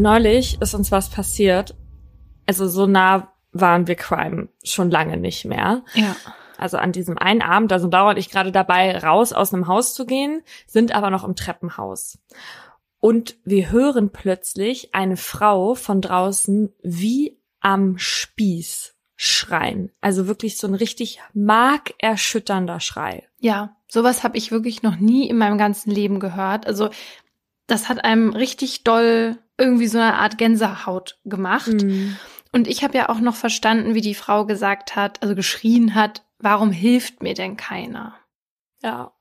neulich ist uns was passiert. Also so nah waren wir Crime schon lange nicht mehr. Ja. Also an diesem einen Abend, da sind Laura und ich gerade dabei, raus aus einem Haus zu gehen, sind aber noch im Treppenhaus. Und wir hören plötzlich eine Frau von draußen wie am Spieß schreien. Also wirklich so ein richtig markerschütternder Schrei. Ja, sowas habe ich wirklich noch nie in meinem ganzen Leben gehört. Also das hat einem richtig doll irgendwie so eine Art Gänsehaut gemacht. Mhm. Und ich habe ja auch noch verstanden, wie die Frau gesagt hat, also geschrien hat, warum hilft mir denn keiner? Ja.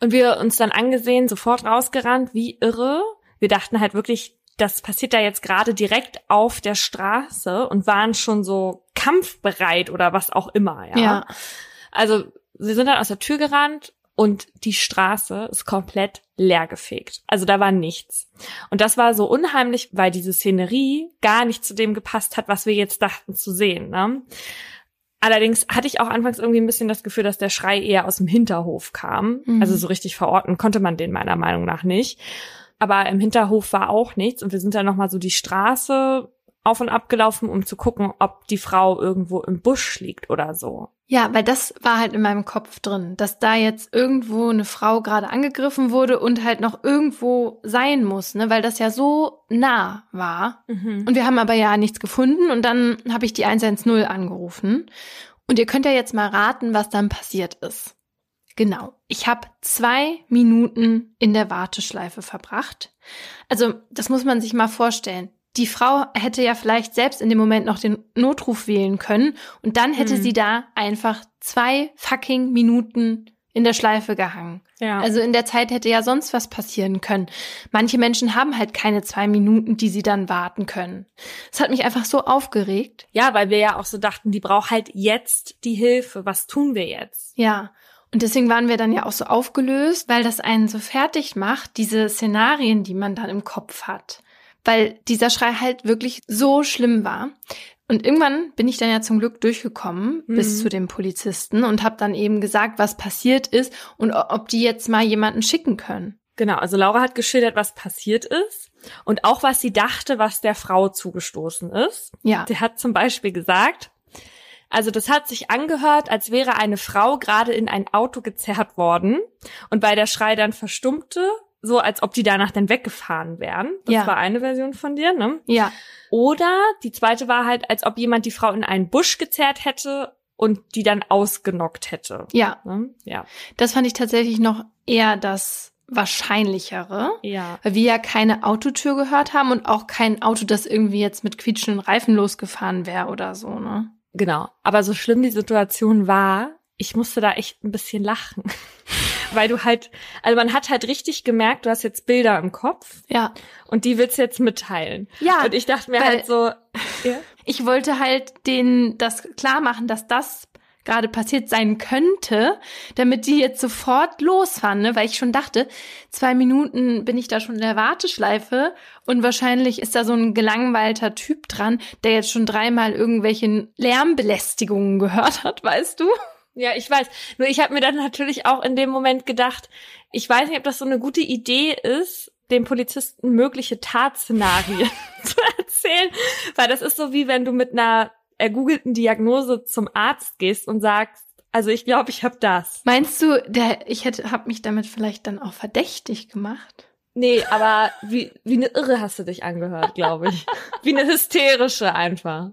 Und wir uns dann angesehen, sofort rausgerannt, wie irre. Wir dachten halt wirklich, das passiert da jetzt gerade direkt auf der Straße und waren schon so kampfbereit oder was auch immer, ja. Ja. Also wir sind dann aus der Tür gerannt und die Straße ist komplett leergefegt. Also da war nichts. Und das war so unheimlich, weil diese Szenerie gar nicht zu dem gepasst hat, was wir jetzt dachten zu sehen. Ne? Allerdings hatte ich auch anfangs irgendwie ein bisschen das Gefühl, dass der Schrei eher aus dem Hinterhof kam. Mhm. Also so richtig verorten konnte man den meiner Meinung nach nicht. Aber im Hinterhof war auch nichts und wir sind dann nochmal so die Straße auf und ab gelaufen, um zu gucken, ob die Frau irgendwo im Busch liegt oder so. Ja, weil das war halt in meinem Kopf drin, dass da jetzt irgendwo eine Frau gerade angegriffen wurde und halt noch irgendwo sein muss, ne, weil das ja so nah war. Und wir haben aber ja nichts gefunden und dann habe ich die 110 angerufen. Und ihr könnt ja jetzt mal raten, was dann passiert ist. Genau. Ich habe zwei Minuten in der Warteschleife verbracht. Also, das muss man sich mal vorstellen. Die Frau hätte ja vielleicht selbst in dem Moment noch den Notruf wählen können und dann hätte Hm. sie da einfach zwei fucking Minuten in der Schleife gehangen. Ja. Also in der Zeit hätte ja sonst was passieren können. Manche Menschen haben halt keine zwei Minuten, die sie dann warten können. Es hat mich einfach so aufgeregt. ja, weil wir ja auch so dachten, die braucht halt jetzt die Hilfe. Was tun wir jetzt? Ja. Und deswegen waren wir dann ja auch so aufgelöst, weil das einen so fertig macht, diese Szenarien, die man dann im Kopf hat. Weil dieser Schrei halt wirklich so schlimm war. Und irgendwann bin ich dann ja zum Glück durchgekommen Mhm. bis zu dem Polizisten und habe dann eben gesagt, was passiert ist und ob die jetzt mal jemanden schicken können. Genau, also Laura hat geschildert, was passiert ist und auch was sie dachte, was der Frau zugestoßen ist. Ja. Der hat zum Beispiel gesagt, also das hat sich angehört, als wäre eine Frau gerade in ein Auto gezerrt worden und weil der Schrei dann verstummte, so als ob die danach dann weggefahren wären. Das Ja. war eine Version von dir, ne? Ja. Oder die zweite war halt, als ob jemand die Frau in einen Busch gezerrt hätte und die dann ausgenockt hätte. Ja. Ne? Ja. Das fand ich tatsächlich noch eher das Wahrscheinlichere. Ja. Weil wir ja keine Autotür gehört haben und auch kein Auto, das irgendwie jetzt mit quietschenden Reifen losgefahren wäre oder so, ne? Genau. Aber so schlimm die Situation war, ich musste da echt ein bisschen lachen. Weil du halt, also man hat halt richtig gemerkt, du hast jetzt Bilder im Kopf Ja. und die willst du jetzt mitteilen. Ja, Und ich dachte mir halt so, ja, Ich wollte halt denen das klar machen, dass das gerade passiert sein könnte, damit die jetzt sofort losfahren, ne? weil ich schon dachte, zwei Minuten bin ich da schon in der Warteschleife und wahrscheinlich ist da so ein gelangweilter Typ dran, der jetzt schon dreimal irgendwelche Lärmbelästigungen gehört hat, weißt du? Ja, ich weiß. Nur ich habe mir dann natürlich auch in dem Moment gedacht, ich weiß nicht, ob das so eine gute Idee ist, dem Polizisten mögliche Tatszenarien zu erzählen, weil das ist so wie wenn du mit einer ergoogelten Diagnose zum Arzt gehst und sagst, also ich glaube, ich habe das. Meinst du, der, ich hätte, hab mich damit vielleicht dann auch verdächtig gemacht? Nee, aber wie, wie eine Irre hast du dich angehört, glaube ich. Wie eine hysterische einfach.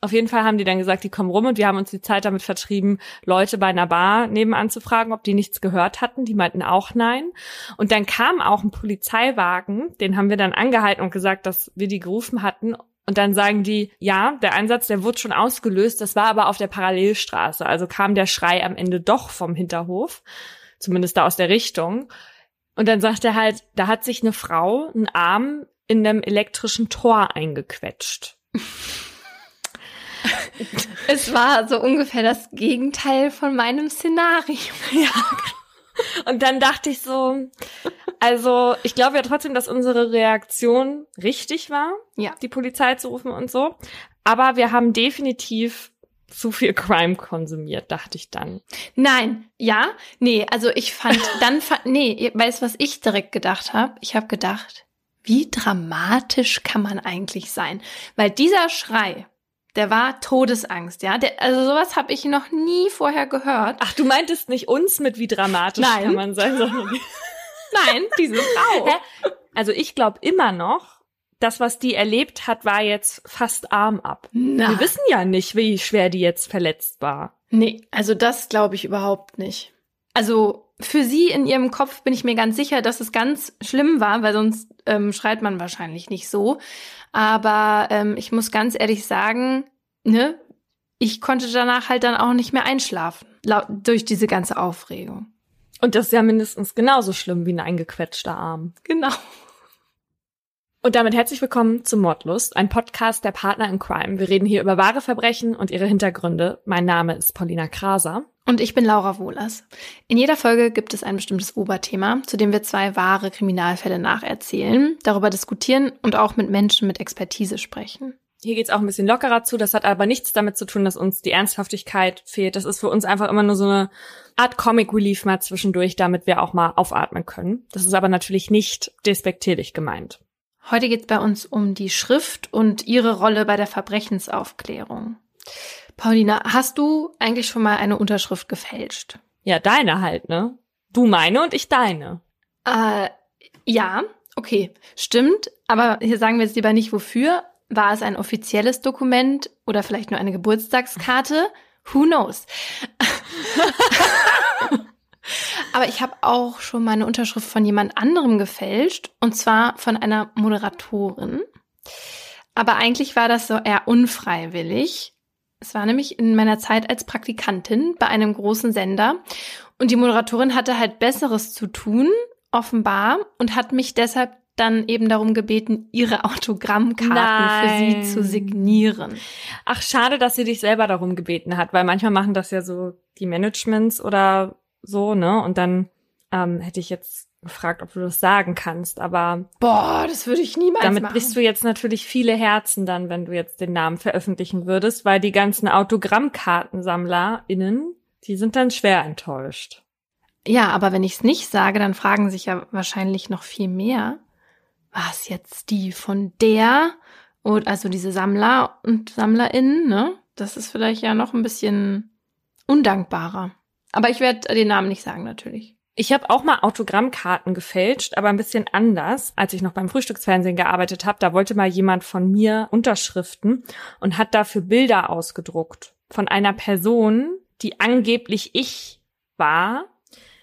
Auf jeden Fall haben die dann gesagt, die kommen rum und wir haben uns die Zeit damit vertrieben, Leute bei einer Bar nebenan zu fragen, ob die nichts gehört hatten. Die meinten auch nein. Und dann kam auch ein Polizeiwagen, den haben wir dann angehalten und gesagt, dass wir die gerufen hatten. Und dann sagen die, ja, der Einsatz, der wurde schon ausgelöst, das war aber auf der Parallelstraße. Also kam der Schrei am Ende doch vom Hinterhof, zumindest da aus der Richtung. Und dann sagt er halt, da hat sich eine Frau einen Arm in einem elektrischen Tor eingequetscht. Es war so ungefähr das Gegenteil von meinem Szenario. Und dann dachte ich so, also ich glaube ja trotzdem, dass unsere Reaktion richtig war, Ja. die Polizei zu rufen und so. Aber wir haben definitiv zu viel Crime konsumiert, dachte ich dann. Nein, ja, nee, also ich fand, dann, nee, weißt du, was ich direkt gedacht habe? Ich habe gedacht, Wie dramatisch kann man eigentlich sein? Weil dieser Schrei, der war Todesangst, ja. Der, also sowas habe ich noch nie vorher gehört. Ach, du meintest nicht uns mit wie dramatisch Nein. kann man sein, sondern Nein, diese Frau. Hä? Also ich glaube immer noch, das, was die erlebt hat, war jetzt fast arm ab. Na. Wir wissen ja nicht, wie schwer die jetzt verletzt war. Nee, also das glaube ich überhaupt nicht. Also für sie in ihrem Kopf bin ich mir ganz sicher, dass es ganz schlimm war, weil sonst ähm, schreit man wahrscheinlich nicht so. Aber ähm, ich muss ganz ehrlich sagen, ne, ich konnte danach halt dann auch nicht mehr einschlafen durch diese ganze Aufregung. Und das ist ja mindestens genauso schlimm wie ein eingequetschter Arm. Genau. Und damit herzlich willkommen zu Mordlust, ein Podcast der Partner in Crime. Wir reden hier über wahre Verbrechen und ihre Hintergründe. Mein Name ist Paulina Kraser. Und ich bin Laura Wohlers. In jeder Folge gibt es ein bestimmtes Oberthema, zu dem wir zwei wahre Kriminalfälle nacherzählen, darüber diskutieren und auch mit Menschen mit Expertise sprechen. Hier geht's auch ein bisschen lockerer zu. Das hat aber nichts damit zu tun, dass uns die Ernsthaftigkeit fehlt. Das ist für uns einfach immer nur so eine Art Comic Relief mal zwischendurch, damit wir auch mal aufatmen können. Das ist aber natürlich nicht despektierlich gemeint. Heute geht es bei uns um die Schrift und ihre Rolle bei der Verbrechensaufklärung. Paulina, hast du eigentlich schon mal eine Unterschrift gefälscht? Ja, deine halt, ne? Du meine und ich deine. Äh, ja, okay, stimmt. Aber hier sagen wir jetzt lieber nicht wofür. War es ein offizielles Dokument oder vielleicht nur eine Geburtstagskarte? Who knows? Aber ich habe auch schon meine Unterschrift von jemand anderem gefälscht, und zwar von einer Moderatorin. Aber eigentlich war das so eher unfreiwillig. Es war nämlich in meiner Zeit als Praktikantin bei einem großen Sender und die Moderatorin hatte halt Besseres zu tun, offenbar, und hat mich deshalb dann eben darum gebeten, ihre Autogrammkarten Nein. für sie zu signieren. Ach, schade, dass sie dich selber darum gebeten hat, weil manchmal machen das ja so die Managements oder so, ne? Und dann ähm, hätte ich jetzt gefragt, ob du das sagen kannst, aber boah, das würde ich niemals damit machen. brichst du jetzt natürlich viele Herzen dann, wenn du jetzt den Namen veröffentlichen würdest, weil die ganzen AutogrammkartensammlerInnen, die sind dann schwer enttäuscht. Ja, aber wenn ich es nicht sage, dann fragen sich ja wahrscheinlich noch viel mehr. Was jetzt die von der und also diese Sammler und SammlerInnen, ne? Das ist vielleicht ja noch ein bisschen undankbarer. Aber ich werde den Namen nicht sagen, natürlich. Ich habe auch mal Autogrammkarten gefälscht, aber ein bisschen anders. Als ich noch beim Frühstücksfernsehen gearbeitet habe, da wollte mal jemand von mir Unterschriften und hat dafür Bilder ausgedruckt von einer Person, die angeblich ich war.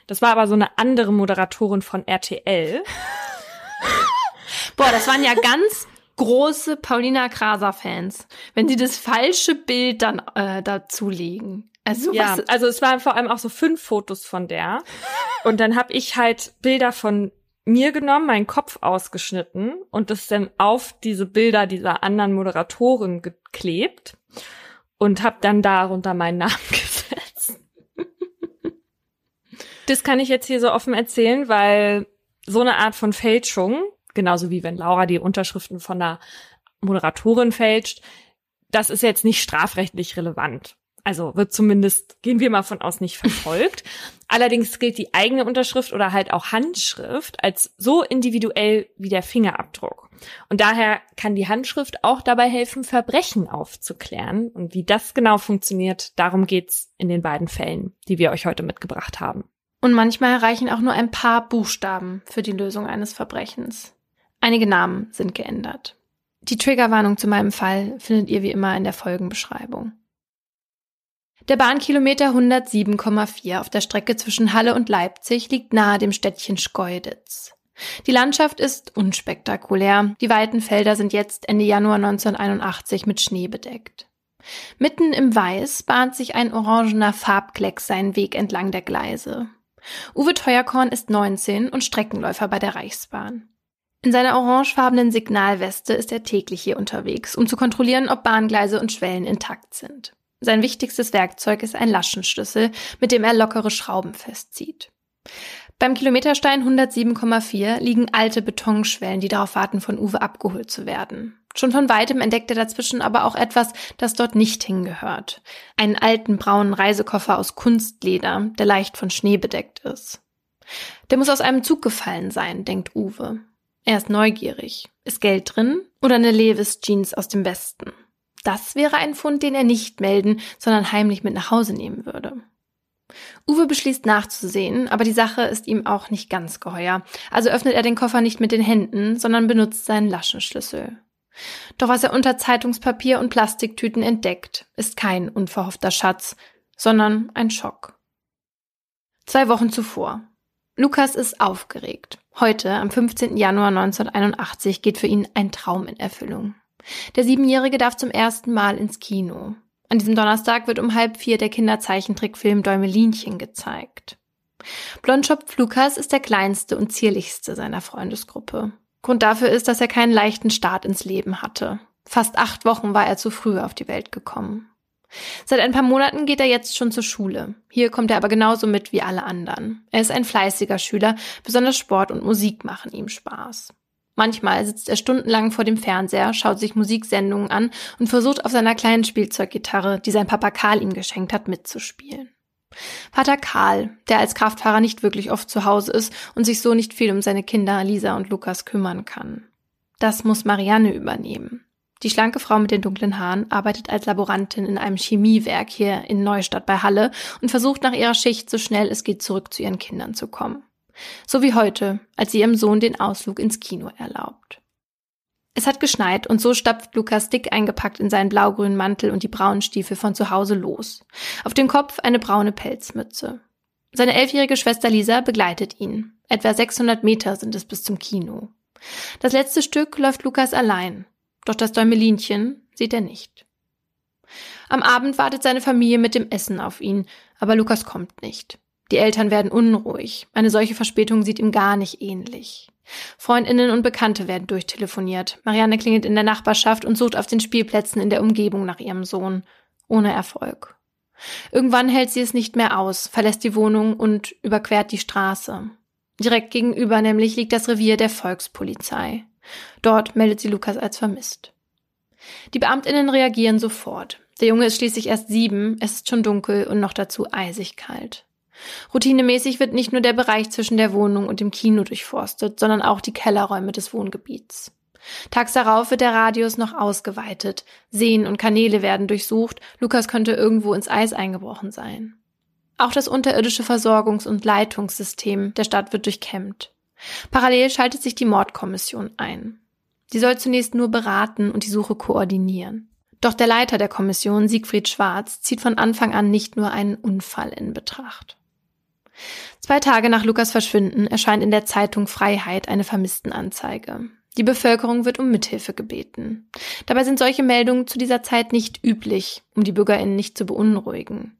Das war aber so eine andere Moderatorin von RTL. Boah, das waren ja ganz große Paulina Kraser-Fans, wenn sie das falsche Bild dann äh, dazulegen. Also, ja, also es waren vor allem auch so fünf Fotos von der. Und dann habe ich halt Bilder von mir genommen, meinen Kopf ausgeschnitten und das dann auf diese Bilder dieser anderen Moderatorin geklebt und habe dann darunter meinen Namen gesetzt. das kann ich jetzt hier so offen erzählen, weil so eine Art von Fälschung, genauso wie wenn Laura die Unterschriften von der Moderatorin fälscht, das ist jetzt nicht strafrechtlich relevant. Also wird zumindest, gehen wir mal von aus, nicht verfolgt. Allerdings gilt die eigene Unterschrift oder halt auch Handschrift als so individuell wie der Fingerabdruck. Und daher kann die Handschrift auch dabei helfen, Verbrechen aufzuklären. Und wie das genau funktioniert, darum geht's in den beiden Fällen, die wir euch heute mitgebracht haben. Und manchmal reichen auch nur ein paar Buchstaben für die Lösung eines Verbrechens. Einige Namen sind geändert. Die Triggerwarnung zu meinem Fall findet ihr wie immer in der Folgenbeschreibung. Der Bahnkilometer 107,4 auf der Strecke zwischen Halle und Leipzig liegt nahe dem Städtchen Schkeuditz. Die Landschaft ist unspektakulär. Die weiten Felder sind jetzt Ende Januar 1981 mit Schnee bedeckt. Mitten im Weiß bahnt sich ein orangener Farbklecks seinen Weg entlang der Gleise. Uwe Teuerkorn ist 19 und Streckenläufer bei der Reichsbahn. In seiner orangefarbenen Signalweste ist er täglich hier unterwegs, um zu kontrollieren, ob Bahngleise und Schwellen intakt sind. Sein wichtigstes Werkzeug ist ein Laschenschlüssel, mit dem er lockere Schrauben festzieht. Beim Kilometerstein 107,4 liegen alte Betonschwellen, die darauf warten, von Uwe abgeholt zu werden. Schon von weitem entdeckt er dazwischen aber auch etwas, das dort nicht hingehört. Einen alten braunen Reisekoffer aus Kunstleder, der leicht von Schnee bedeckt ist. Der muss aus einem Zug gefallen sein, denkt Uwe. Er ist neugierig. Ist Geld drin oder eine Levis Jeans aus dem Westen? Das wäre ein Fund, den er nicht melden, sondern heimlich mit nach Hause nehmen würde. Uwe beschließt nachzusehen, aber die Sache ist ihm auch nicht ganz geheuer. Also öffnet er den Koffer nicht mit den Händen, sondern benutzt seinen Laschenschlüssel. Doch was er unter Zeitungspapier und Plastiktüten entdeckt, ist kein unverhoffter Schatz, sondern ein Schock. Zwei Wochen zuvor. Lukas ist aufgeregt. Heute, am 15. Januar 1981, geht für ihn ein Traum in Erfüllung. Der Siebenjährige darf zum ersten Mal ins Kino. An diesem Donnerstag wird um halb vier der Kinderzeichentrickfilm Däumelinchen gezeigt. Blondschopf Lukas ist der kleinste und zierlichste seiner Freundesgruppe. Grund dafür ist, dass er keinen leichten Start ins Leben hatte. Fast acht Wochen war er zu früh auf die Welt gekommen. Seit ein paar Monaten geht er jetzt schon zur Schule. Hier kommt er aber genauso mit wie alle anderen. Er ist ein fleißiger Schüler, besonders Sport und Musik machen ihm Spaß. Manchmal sitzt er stundenlang vor dem Fernseher, schaut sich Musiksendungen an und versucht auf seiner kleinen Spielzeuggitarre, die sein Papa Karl ihm geschenkt hat, mitzuspielen. Vater Karl, der als Kraftfahrer nicht wirklich oft zu Hause ist und sich so nicht viel um seine Kinder Lisa und Lukas kümmern kann. Das muss Marianne übernehmen. Die schlanke Frau mit den dunklen Haaren arbeitet als Laborantin in einem Chemiewerk hier in Neustadt bei Halle und versucht nach ihrer Schicht so schnell es geht zurück zu ihren Kindern zu kommen. So wie heute, als sie ihrem Sohn den Ausflug ins Kino erlaubt. Es hat geschneit und so stapft Lukas dick eingepackt in seinen blaugrünen Mantel und die braunen Stiefel von zu Hause los. Auf dem Kopf eine braune Pelzmütze. Seine elfjährige Schwester Lisa begleitet ihn. Etwa 600 Meter sind es bis zum Kino. Das letzte Stück läuft Lukas allein. Doch das Däumelinchen sieht er nicht. Am Abend wartet seine Familie mit dem Essen auf ihn, aber Lukas kommt nicht. Die Eltern werden unruhig. Eine solche Verspätung sieht ihm gar nicht ähnlich. Freundinnen und Bekannte werden durchtelefoniert. Marianne klingelt in der Nachbarschaft und sucht auf den Spielplätzen in der Umgebung nach ihrem Sohn. Ohne Erfolg. Irgendwann hält sie es nicht mehr aus, verlässt die Wohnung und überquert die Straße. Direkt gegenüber nämlich liegt das Revier der Volkspolizei. Dort meldet sie Lukas als vermisst. Die Beamtinnen reagieren sofort. Der Junge ist schließlich erst sieben, es ist schon dunkel und noch dazu eisig kalt. Routinemäßig wird nicht nur der Bereich zwischen der Wohnung und dem Kino durchforstet, sondern auch die Kellerräume des Wohngebiets. Tags darauf wird der Radius noch ausgeweitet. Seen und Kanäle werden durchsucht. Lukas könnte irgendwo ins Eis eingebrochen sein. Auch das unterirdische Versorgungs- und Leitungssystem der Stadt wird durchkämmt. Parallel schaltet sich die Mordkommission ein. Sie soll zunächst nur beraten und die Suche koordinieren. Doch der Leiter der Kommission, Siegfried Schwarz, zieht von Anfang an nicht nur einen Unfall in Betracht. Zwei Tage nach Lukas Verschwinden erscheint in der Zeitung Freiheit eine Vermisstenanzeige. Die Bevölkerung wird um Mithilfe gebeten. Dabei sind solche Meldungen zu dieser Zeit nicht üblich, um die Bürgerinnen nicht zu beunruhigen.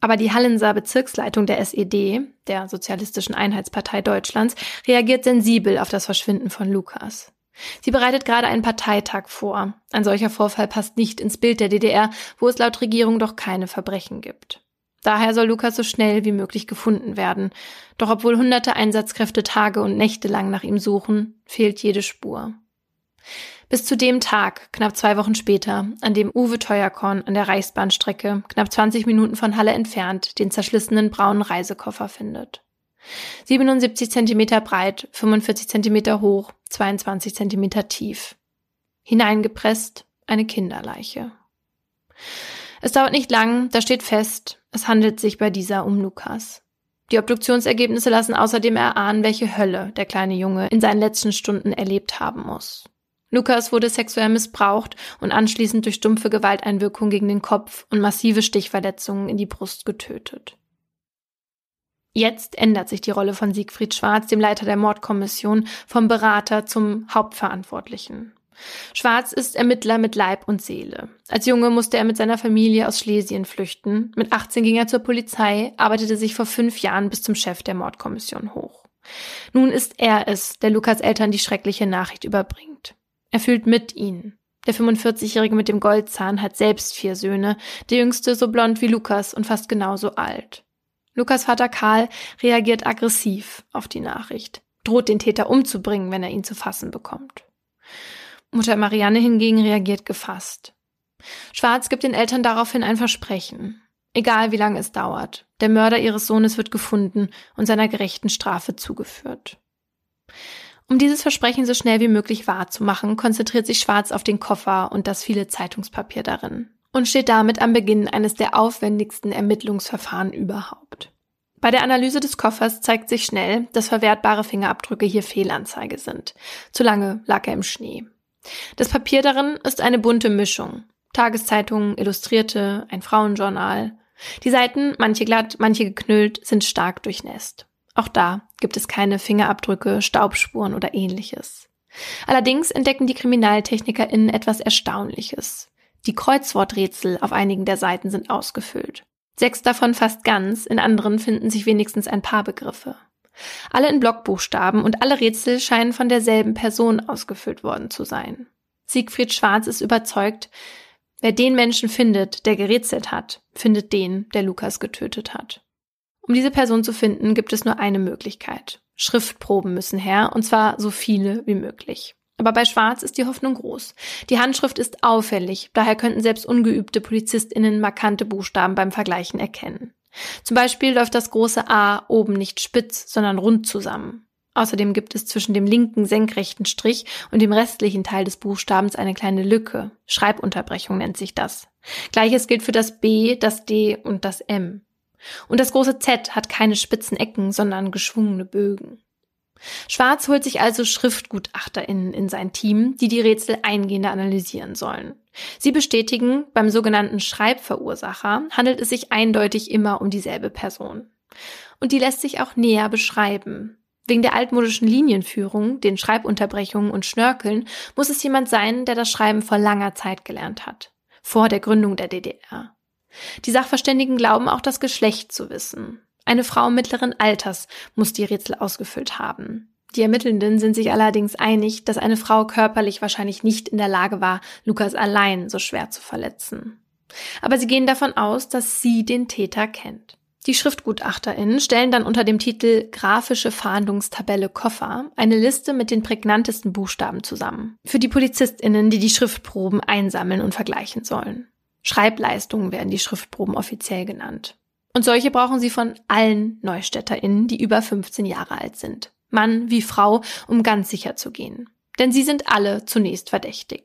Aber die Hallenser Bezirksleitung der SED, der Sozialistischen Einheitspartei Deutschlands, reagiert sensibel auf das Verschwinden von Lukas. Sie bereitet gerade einen Parteitag vor. Ein solcher Vorfall passt nicht ins Bild der DDR, wo es laut Regierung doch keine Verbrechen gibt. Daher soll Lukas so schnell wie möglich gefunden werden. Doch obwohl hunderte Einsatzkräfte Tage und Nächte lang nach ihm suchen, fehlt jede Spur. Bis zu dem Tag, knapp zwei Wochen später, an dem Uwe Teuerkorn an der Reichsbahnstrecke, knapp 20 Minuten von Halle entfernt, den zerschlissenen braunen Reisekoffer findet. 77 Zentimeter breit, 45 Zentimeter hoch, 22 Zentimeter tief. Hineingepresst eine Kinderleiche. Es dauert nicht lang, da steht fest, es handelt sich bei dieser um Lukas. Die Obduktionsergebnisse lassen außerdem erahnen, welche Hölle der kleine Junge in seinen letzten Stunden erlebt haben muss. Lukas wurde sexuell missbraucht und anschließend durch stumpfe Gewalteinwirkung gegen den Kopf und massive Stichverletzungen in die Brust getötet. Jetzt ändert sich die Rolle von Siegfried Schwarz, dem Leiter der Mordkommission, vom Berater zum Hauptverantwortlichen. Schwarz ist Ermittler mit Leib und Seele. Als Junge musste er mit seiner Familie aus Schlesien flüchten. Mit 18 ging er zur Polizei, arbeitete sich vor fünf Jahren bis zum Chef der Mordkommission hoch. Nun ist er es, der Lukas Eltern die schreckliche Nachricht überbringt. Er fühlt mit ihnen. Der 45-Jährige mit dem Goldzahn hat selbst vier Söhne, der jüngste so blond wie Lukas und fast genauso alt. Lukas Vater Karl reagiert aggressiv auf die Nachricht, droht den Täter umzubringen, wenn er ihn zu fassen bekommt. Mutter Marianne hingegen reagiert gefasst. Schwarz gibt den Eltern daraufhin ein Versprechen. Egal wie lange es dauert, der Mörder ihres Sohnes wird gefunden und seiner gerechten Strafe zugeführt. Um dieses Versprechen so schnell wie möglich wahrzumachen, konzentriert sich Schwarz auf den Koffer und das viele Zeitungspapier darin und steht damit am Beginn eines der aufwendigsten Ermittlungsverfahren überhaupt. Bei der Analyse des Koffers zeigt sich schnell, dass verwertbare Fingerabdrücke hier Fehlanzeige sind. Zu lange lag er im Schnee. Das Papier darin ist eine bunte Mischung. Tageszeitungen, Illustrierte, ein Frauenjournal. Die Seiten, manche glatt, manche geknüllt, sind stark durchnässt. Auch da gibt es keine Fingerabdrücke, Staubspuren oder ähnliches. Allerdings entdecken die KriminaltechnikerInnen etwas Erstaunliches. Die Kreuzworträtsel auf einigen der Seiten sind ausgefüllt. Sechs davon fast ganz, in anderen finden sich wenigstens ein paar Begriffe. Alle in Blockbuchstaben und alle Rätsel scheinen von derselben Person ausgefüllt worden zu sein. Siegfried Schwarz ist überzeugt, wer den Menschen findet, der gerätselt hat, findet den, der Lukas getötet hat. Um diese Person zu finden, gibt es nur eine Möglichkeit. Schriftproben müssen her, und zwar so viele wie möglich. Aber bei Schwarz ist die Hoffnung groß. Die Handschrift ist auffällig, daher könnten selbst ungeübte PolizistInnen markante Buchstaben beim Vergleichen erkennen. Zum Beispiel läuft das große A oben nicht spitz, sondern rund zusammen. Außerdem gibt es zwischen dem linken senkrechten Strich und dem restlichen Teil des Buchstabens eine kleine Lücke. Schreibunterbrechung nennt sich das. Gleiches gilt für das B, das D und das M. Und das große Z hat keine spitzen Ecken, sondern geschwungene Bögen. Schwarz holt sich also SchriftgutachterInnen in sein Team, die die Rätsel eingehender analysieren sollen. Sie bestätigen, beim sogenannten Schreibverursacher handelt es sich eindeutig immer um dieselbe Person. Und die lässt sich auch näher beschreiben. Wegen der altmodischen Linienführung, den Schreibunterbrechungen und Schnörkeln muss es jemand sein, der das Schreiben vor langer Zeit gelernt hat. Vor der Gründung der DDR. Die Sachverständigen glauben auch das Geschlecht zu wissen. Eine Frau mittleren Alters muss die Rätsel ausgefüllt haben. Die Ermittelnden sind sich allerdings einig, dass eine Frau körperlich wahrscheinlich nicht in der Lage war, Lukas allein so schwer zu verletzen. Aber sie gehen davon aus, dass sie den Täter kennt. Die SchriftgutachterInnen stellen dann unter dem Titel Grafische Fahndungstabelle Koffer eine Liste mit den prägnantesten Buchstaben zusammen. Für die PolizistInnen, die die Schriftproben einsammeln und vergleichen sollen. Schreibleistungen werden die Schriftproben offiziell genannt. Und solche brauchen sie von allen NeustadterInnen, die über 15 Jahre alt sind. Mann wie Frau, um ganz sicher zu gehen. Denn sie sind alle zunächst verdächtig.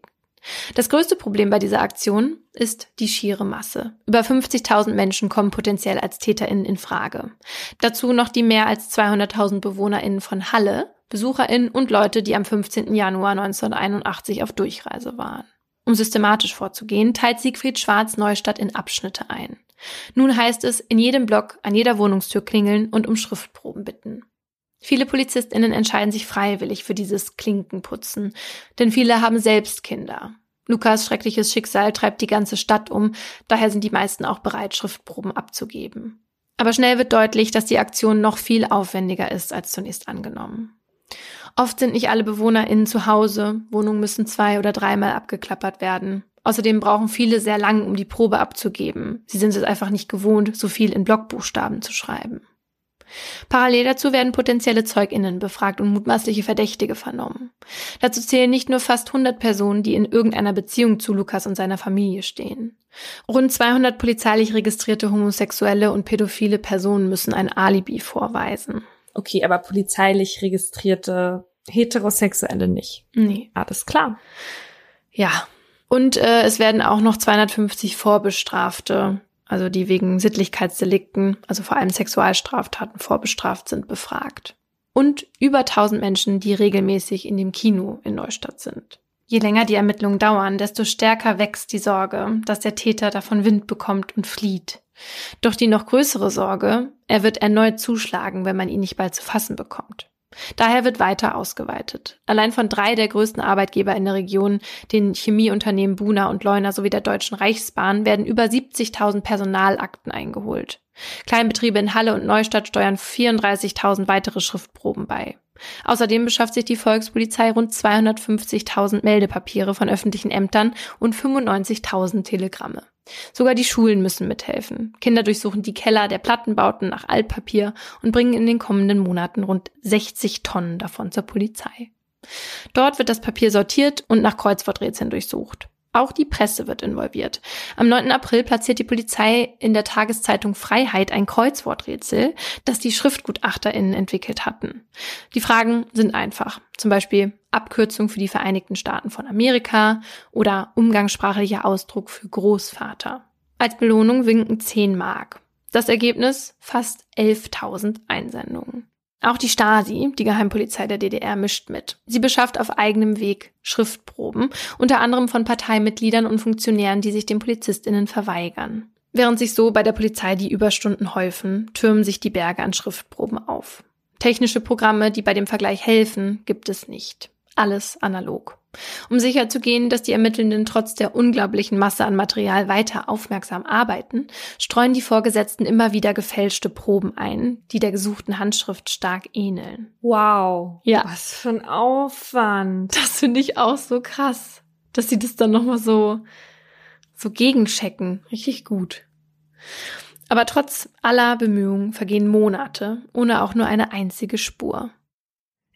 Das größte Problem bei dieser Aktion ist die schiere Masse. Über 50.000 Menschen kommen potenziell als TäterInnen in Frage. Dazu noch die mehr als 200.000 BewohnerInnen von Halle, BesucherInnen und Leute, die am 15. Januar 1981 auf Durchreise waren. Um systematisch vorzugehen, teilt Siegfried Schwarz Neustadt in Abschnitte ein. Nun heißt es, in jedem Block an jeder Wohnungstür klingeln und um Schriftproben bitten. Viele PolizistInnen entscheiden sich freiwillig für dieses Klinkenputzen, denn viele haben selbst Kinder. Lukas schreckliches Schicksal treibt die ganze Stadt um, daher sind die meisten auch bereit, Schriftproben abzugeben. Aber schnell wird deutlich, dass die Aktion noch viel aufwendiger ist als zunächst angenommen. Oft sind nicht alle BewohnerInnen zu Hause, Wohnungen müssen zwei oder dreimal abgeklappert werden. Außerdem brauchen viele sehr lang, um die Probe abzugeben. Sie sind es einfach nicht gewohnt, so viel in Blockbuchstaben zu schreiben. Parallel dazu werden potenzielle ZeugInnen befragt und mutmaßliche Verdächtige vernommen. Dazu zählen nicht nur fast 100 Personen, die in irgendeiner Beziehung zu Lukas und seiner Familie stehen. Rund 200 polizeilich registrierte homosexuelle und pädophile Personen müssen ein Alibi vorweisen. Okay, aber polizeilich registrierte Heterosexuelle nicht. Nee. Alles klar. Ja. Und äh, es werden auch noch 250 Vorbestrafte also die wegen Sittlichkeitsdelikten, also vor allem Sexualstraftaten vorbestraft sind, befragt. Und über 1000 Menschen, die regelmäßig in dem Kino in Neustadt sind. Je länger die Ermittlungen dauern, desto stärker wächst die Sorge, dass der Täter davon Wind bekommt und flieht. Doch die noch größere Sorge, er wird erneut zuschlagen, wenn man ihn nicht bald zu fassen bekommt. Daher wird weiter ausgeweitet. Allein von drei der größten Arbeitgeber in der Region, den Chemieunternehmen Buna und Leuna sowie der Deutschen Reichsbahn, werden über 70.000 Personalakten eingeholt. Kleinbetriebe in Halle und Neustadt steuern 34.000 weitere Schriftproben bei. Außerdem beschafft sich die Volkspolizei rund 250.000 Meldepapiere von öffentlichen Ämtern und 95.000 Telegramme. Sogar die Schulen müssen mithelfen. Kinder durchsuchen die Keller der Plattenbauten nach Altpapier und bringen in den kommenden Monaten rund 60 Tonnen davon zur Polizei. Dort wird das Papier sortiert und nach Kreuzworträtseln durchsucht. Auch die Presse wird involviert. Am 9. April platziert die Polizei in der Tageszeitung Freiheit ein Kreuzworträtsel, das die SchriftgutachterInnen entwickelt hatten. Die Fragen sind einfach. Zum Beispiel Abkürzung für die Vereinigten Staaten von Amerika oder umgangssprachlicher Ausdruck für Großvater. Als Belohnung winken 10 Mark. Das Ergebnis fast 11.000 Einsendungen. Auch die Stasi, die Geheimpolizei der DDR, mischt mit. Sie beschafft auf eigenem Weg Schriftproben, unter anderem von Parteimitgliedern und Funktionären, die sich den Polizistinnen verweigern. Während sich so bei der Polizei die Überstunden häufen, türmen sich die Berge an Schriftproben auf. Technische Programme, die bei dem Vergleich helfen, gibt es nicht. Alles analog. Um sicherzugehen, dass die Ermittelnden trotz der unglaublichen Masse an Material weiter aufmerksam arbeiten, streuen die Vorgesetzten immer wieder gefälschte Proben ein, die der gesuchten Handschrift stark ähneln. Wow. Ja. Was für ein Aufwand. Das finde ich auch so krass, dass sie das dann nochmal so, so gegenchecken. Richtig gut. Aber trotz aller Bemühungen vergehen Monate, ohne auch nur eine einzige Spur.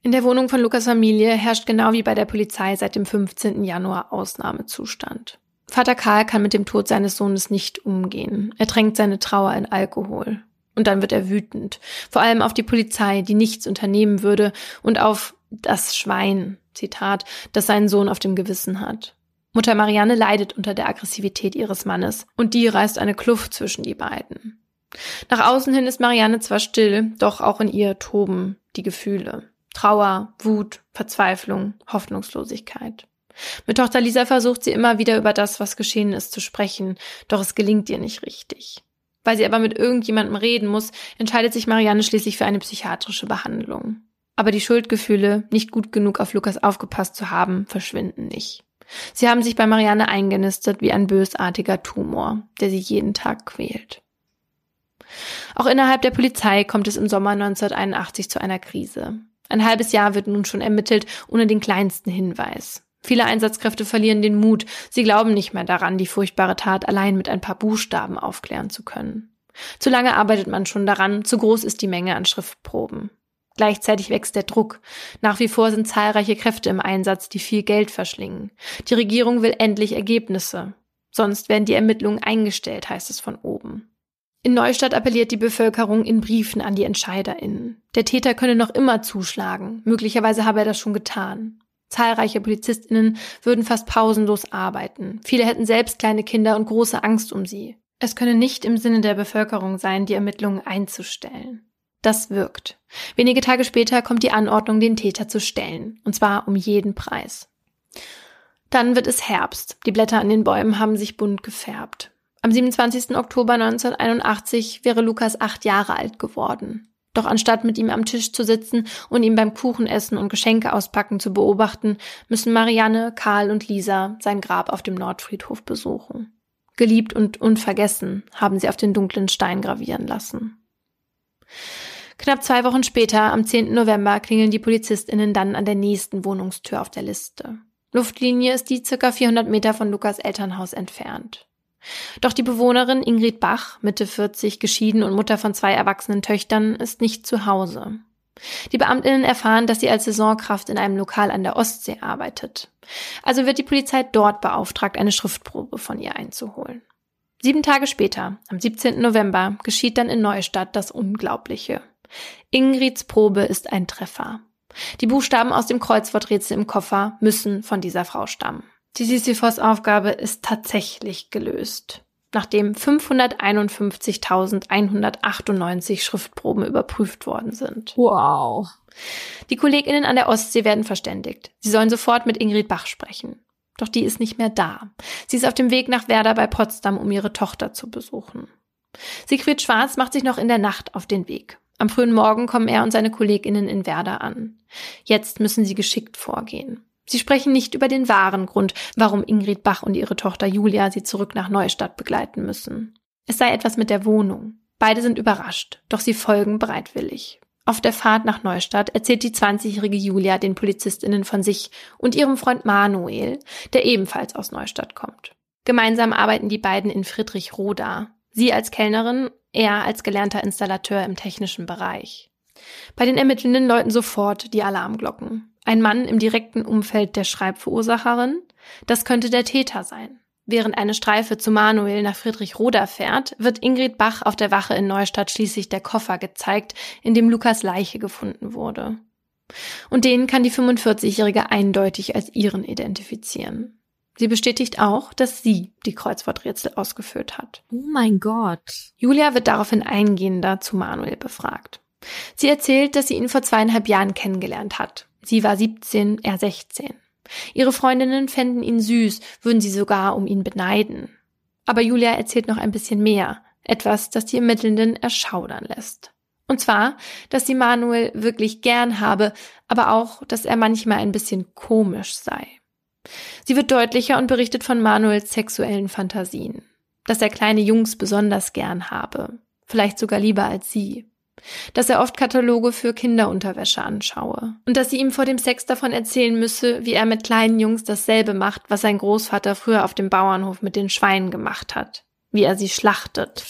In der Wohnung von Lukas Familie herrscht genau wie bei der Polizei seit dem 15. Januar Ausnahmezustand. Vater Karl kann mit dem Tod seines Sohnes nicht umgehen. Er tränkt seine Trauer in Alkohol. Und dann wird er wütend. Vor allem auf die Polizei, die nichts unternehmen würde, und auf das Schwein, Zitat, das seinen Sohn auf dem Gewissen hat. Mutter Marianne leidet unter der Aggressivität ihres Mannes, und die reißt eine Kluft zwischen die beiden. Nach außen hin ist Marianne zwar still, doch auch in ihr toben die Gefühle. Trauer, Wut, Verzweiflung, Hoffnungslosigkeit. Mit Tochter Lisa versucht sie immer wieder über das, was geschehen ist, zu sprechen, doch es gelingt ihr nicht richtig. Weil sie aber mit irgendjemandem reden muss, entscheidet sich Marianne schließlich für eine psychiatrische Behandlung. Aber die Schuldgefühle, nicht gut genug auf Lukas aufgepasst zu haben, verschwinden nicht. Sie haben sich bei Marianne eingenistet wie ein bösartiger Tumor, der sie jeden Tag quält. Auch innerhalb der Polizei kommt es im Sommer 1981 zu einer Krise. Ein halbes Jahr wird nun schon ermittelt, ohne den kleinsten Hinweis. Viele Einsatzkräfte verlieren den Mut. Sie glauben nicht mehr daran, die furchtbare Tat allein mit ein paar Buchstaben aufklären zu können. Zu lange arbeitet man schon daran, zu groß ist die Menge an Schriftproben. Gleichzeitig wächst der Druck. Nach wie vor sind zahlreiche Kräfte im Einsatz, die viel Geld verschlingen. Die Regierung will endlich Ergebnisse. Sonst werden die Ermittlungen eingestellt, heißt es von oben. In Neustadt appelliert die Bevölkerung in Briefen an die EntscheiderInnen. Der Täter könne noch immer zuschlagen. Möglicherweise habe er das schon getan. Zahlreiche PolizistInnen würden fast pausenlos arbeiten. Viele hätten selbst kleine Kinder und große Angst um sie. Es könne nicht im Sinne der Bevölkerung sein, die Ermittlungen einzustellen. Das wirkt. Wenige Tage später kommt die Anordnung, den Täter zu stellen. Und zwar um jeden Preis. Dann wird es Herbst. Die Blätter an den Bäumen haben sich bunt gefärbt. Am 27. Oktober 1981 wäre Lukas acht Jahre alt geworden. Doch anstatt mit ihm am Tisch zu sitzen und ihm beim Kuchenessen und Geschenke auspacken zu beobachten, müssen Marianne, Karl und Lisa sein Grab auf dem Nordfriedhof besuchen. Geliebt und unvergessen haben sie auf den dunklen Stein gravieren lassen. Knapp zwei Wochen später, am 10. November, klingeln die PolizistInnen dann an der nächsten Wohnungstür auf der Liste. Luftlinie ist die circa 400 Meter von Lukas Elternhaus entfernt. Doch die Bewohnerin Ingrid Bach, Mitte 40, geschieden und Mutter von zwei erwachsenen Töchtern, ist nicht zu Hause. Die Beamtinnen erfahren, dass sie als Saisonkraft in einem Lokal an der Ostsee arbeitet. Also wird die Polizei dort beauftragt, eine Schriftprobe von ihr einzuholen. Sieben Tage später, am 17. November, geschieht dann in Neustadt das Unglaubliche. Ingrids Probe ist ein Treffer. Die Buchstaben aus dem Kreuzworträtsel im Koffer müssen von dieser Frau stammen. Die Sisyphos-Aufgabe ist tatsächlich gelöst, nachdem 551.198 Schriftproben überprüft worden sind. Wow. Die KollegInnen an der Ostsee werden verständigt. Sie sollen sofort mit Ingrid Bach sprechen. Doch die ist nicht mehr da. Sie ist auf dem Weg nach Werder bei Potsdam, um ihre Tochter zu besuchen. Siegfried Schwarz macht sich noch in der Nacht auf den Weg. Am frühen Morgen kommen er und seine KollegInnen in Werder an. Jetzt müssen sie geschickt vorgehen. Sie sprechen nicht über den wahren Grund, warum Ingrid Bach und ihre Tochter Julia sie zurück nach Neustadt begleiten müssen. Es sei etwas mit der Wohnung. Beide sind überrascht, doch sie folgen bereitwillig. Auf der Fahrt nach Neustadt erzählt die 20-jährige Julia den Polizistinnen von sich und ihrem Freund Manuel, der ebenfalls aus Neustadt kommt. Gemeinsam arbeiten die beiden in Friedrichroda. Sie als Kellnerin, er als gelernter Installateur im technischen Bereich. Bei den Ermittlenden läuten sofort die Alarmglocken. Ein Mann im direkten Umfeld der Schreibverursacherin? Das könnte der Täter sein. Während eine Streife zu Manuel nach Friedrichroda fährt, wird Ingrid Bach auf der Wache in Neustadt schließlich der Koffer gezeigt, in dem Lukas Leiche gefunden wurde. Und den kann die 45-Jährige eindeutig als ihren identifizieren. Sie bestätigt auch, dass sie die Kreuzworträtsel ausgeführt hat. Oh mein Gott. Julia wird daraufhin eingehender zu Manuel befragt. Sie erzählt, dass sie ihn vor zweieinhalb Jahren kennengelernt hat. Sie war 17, er 16. Ihre Freundinnen fänden ihn süß, würden sie sogar um ihn beneiden. Aber Julia erzählt noch ein bisschen mehr, etwas, das die Ermittelnden erschaudern lässt. Und zwar, dass sie Manuel wirklich gern habe, aber auch, dass er manchmal ein bisschen komisch sei. Sie wird deutlicher und berichtet von Manuels sexuellen Fantasien, dass er kleine Jungs besonders gern habe, vielleicht sogar lieber als sie, dass er oft Kataloge für Kinderunterwäsche anschaue und dass sie ihm vor dem Sex davon erzählen müsse, wie er mit kleinen Jungs dasselbe macht, was sein Großvater früher auf dem Bauernhof mit den Schweinen gemacht hat, wie er sie schlachtet.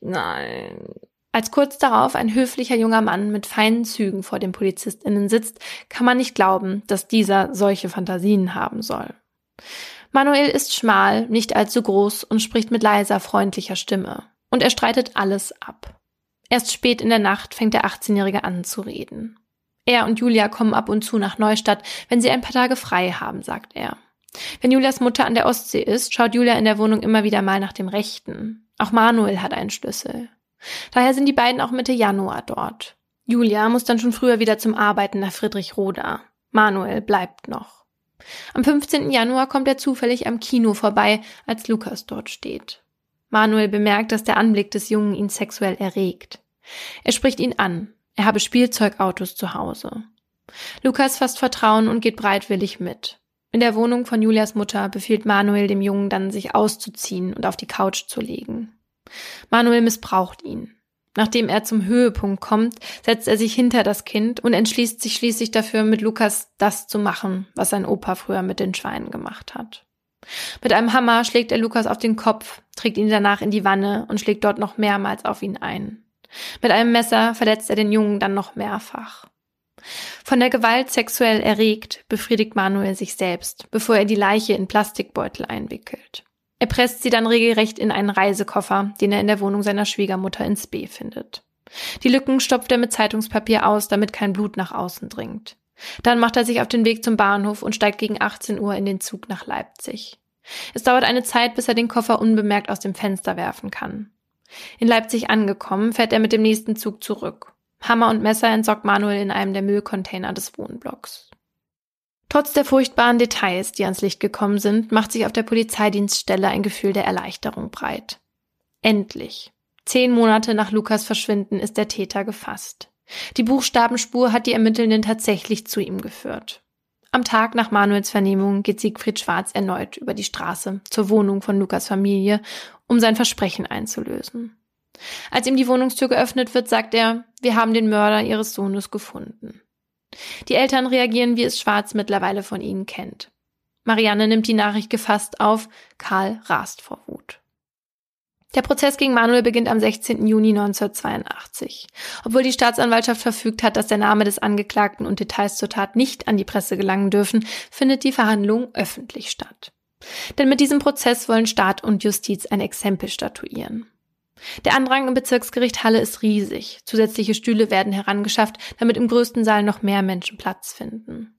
Nein. Als kurz darauf ein höflicher junger Mann mit feinen Zügen vor den PolizistInnen sitzt, kann man nicht glauben, dass dieser solche Fantasien haben soll. Manuel ist schmal, nicht allzu groß und spricht mit leiser, freundlicher Stimme. Und er streitet alles ab. Erst spät in der Nacht fängt der 18-Jährige an zu reden. Er und Julia kommen ab und zu nach Neustadt, wenn sie ein paar Tage frei haben, sagt er. Wenn Julias Mutter an der Ostsee ist, schaut Julia in der Wohnung immer wieder mal nach dem Rechten. Auch Manuel hat einen Schlüssel. Daher sind die beiden auch Mitte Januar dort. Julia muss dann schon früher wieder zum Arbeiten nach Friedrichroda. Manuel bleibt noch. Am 15. Januar kommt er zufällig am Kino vorbei, als Lukas dort steht. Manuel bemerkt, dass der Anblick des Jungen ihn sexuell erregt. Er spricht ihn an. Er habe Spielzeugautos zu Hause. Lukas fasst Vertrauen und geht breitwillig mit. In der Wohnung von Julias Mutter befiehlt Manuel dem Jungen dann, sich auszuziehen und auf die Couch zu legen. Manuel missbraucht ihn. Nachdem er zum Höhepunkt kommt, setzt er sich hinter das Kind und entschließt sich schließlich dafür, mit Lukas das zu machen, was sein Opa früher mit den Schweinen gemacht hat. Mit einem Hammer schlägt er Lukas auf den Kopf, trägt ihn danach in die Wanne und schlägt dort noch mehrmals auf ihn ein. Mit einem Messer verletzt er den Jungen dann noch mehrfach. Von der Gewalt sexuell erregt, befriedigt Manuel sich selbst, bevor er die Leiche in Plastikbeutel einwickelt. Er presst sie dann regelrecht in einen Reisekoffer, den er in der Wohnung seiner Schwiegermutter ins B findet. Die Lücken stopft er mit Zeitungspapier aus, damit kein Blut nach außen dringt. Dann macht er sich auf den Weg zum Bahnhof und steigt gegen 18 Uhr in den Zug nach Leipzig. Es dauert eine Zeit, bis er den Koffer unbemerkt aus dem Fenster werfen kann. In Leipzig angekommen, fährt er mit dem nächsten Zug zurück. Hammer und Messer entsorgt Manuel in einem der Müllcontainer des Wohnblocks. Trotz der furchtbaren Details, die ans Licht gekommen sind, macht sich auf der Polizeidienststelle ein Gefühl der Erleichterung breit. Endlich. Zehn Monate nach Lukas Verschwinden ist der Täter gefasst. Die Buchstabenspur hat die Ermittelnden tatsächlich zu ihm geführt. Am Tag nach Manuels Vernehmung geht Siegfried Schwarz erneut über die Straße zur Wohnung von Lukas Familie, um sein Versprechen einzulösen. Als ihm die Wohnungstür geöffnet wird, sagt er, wir haben den Mörder ihres Sohnes gefunden. Die Eltern reagieren, wie es Schwarz mittlerweile von ihnen kennt. Marianne nimmt die Nachricht gefasst auf, Karl rast vor Wut. Der Prozess gegen Manuel beginnt am 16. Juni 1982. Obwohl die Staatsanwaltschaft verfügt hat, dass der Name des Angeklagten und Details zur Tat nicht an die Presse gelangen dürfen, findet die Verhandlung öffentlich statt. Denn mit diesem Prozess wollen Staat und Justiz ein Exempel statuieren. Der Andrang im Bezirksgericht Halle ist riesig. Zusätzliche Stühle werden herangeschafft, damit im größten Saal noch mehr Menschen Platz finden.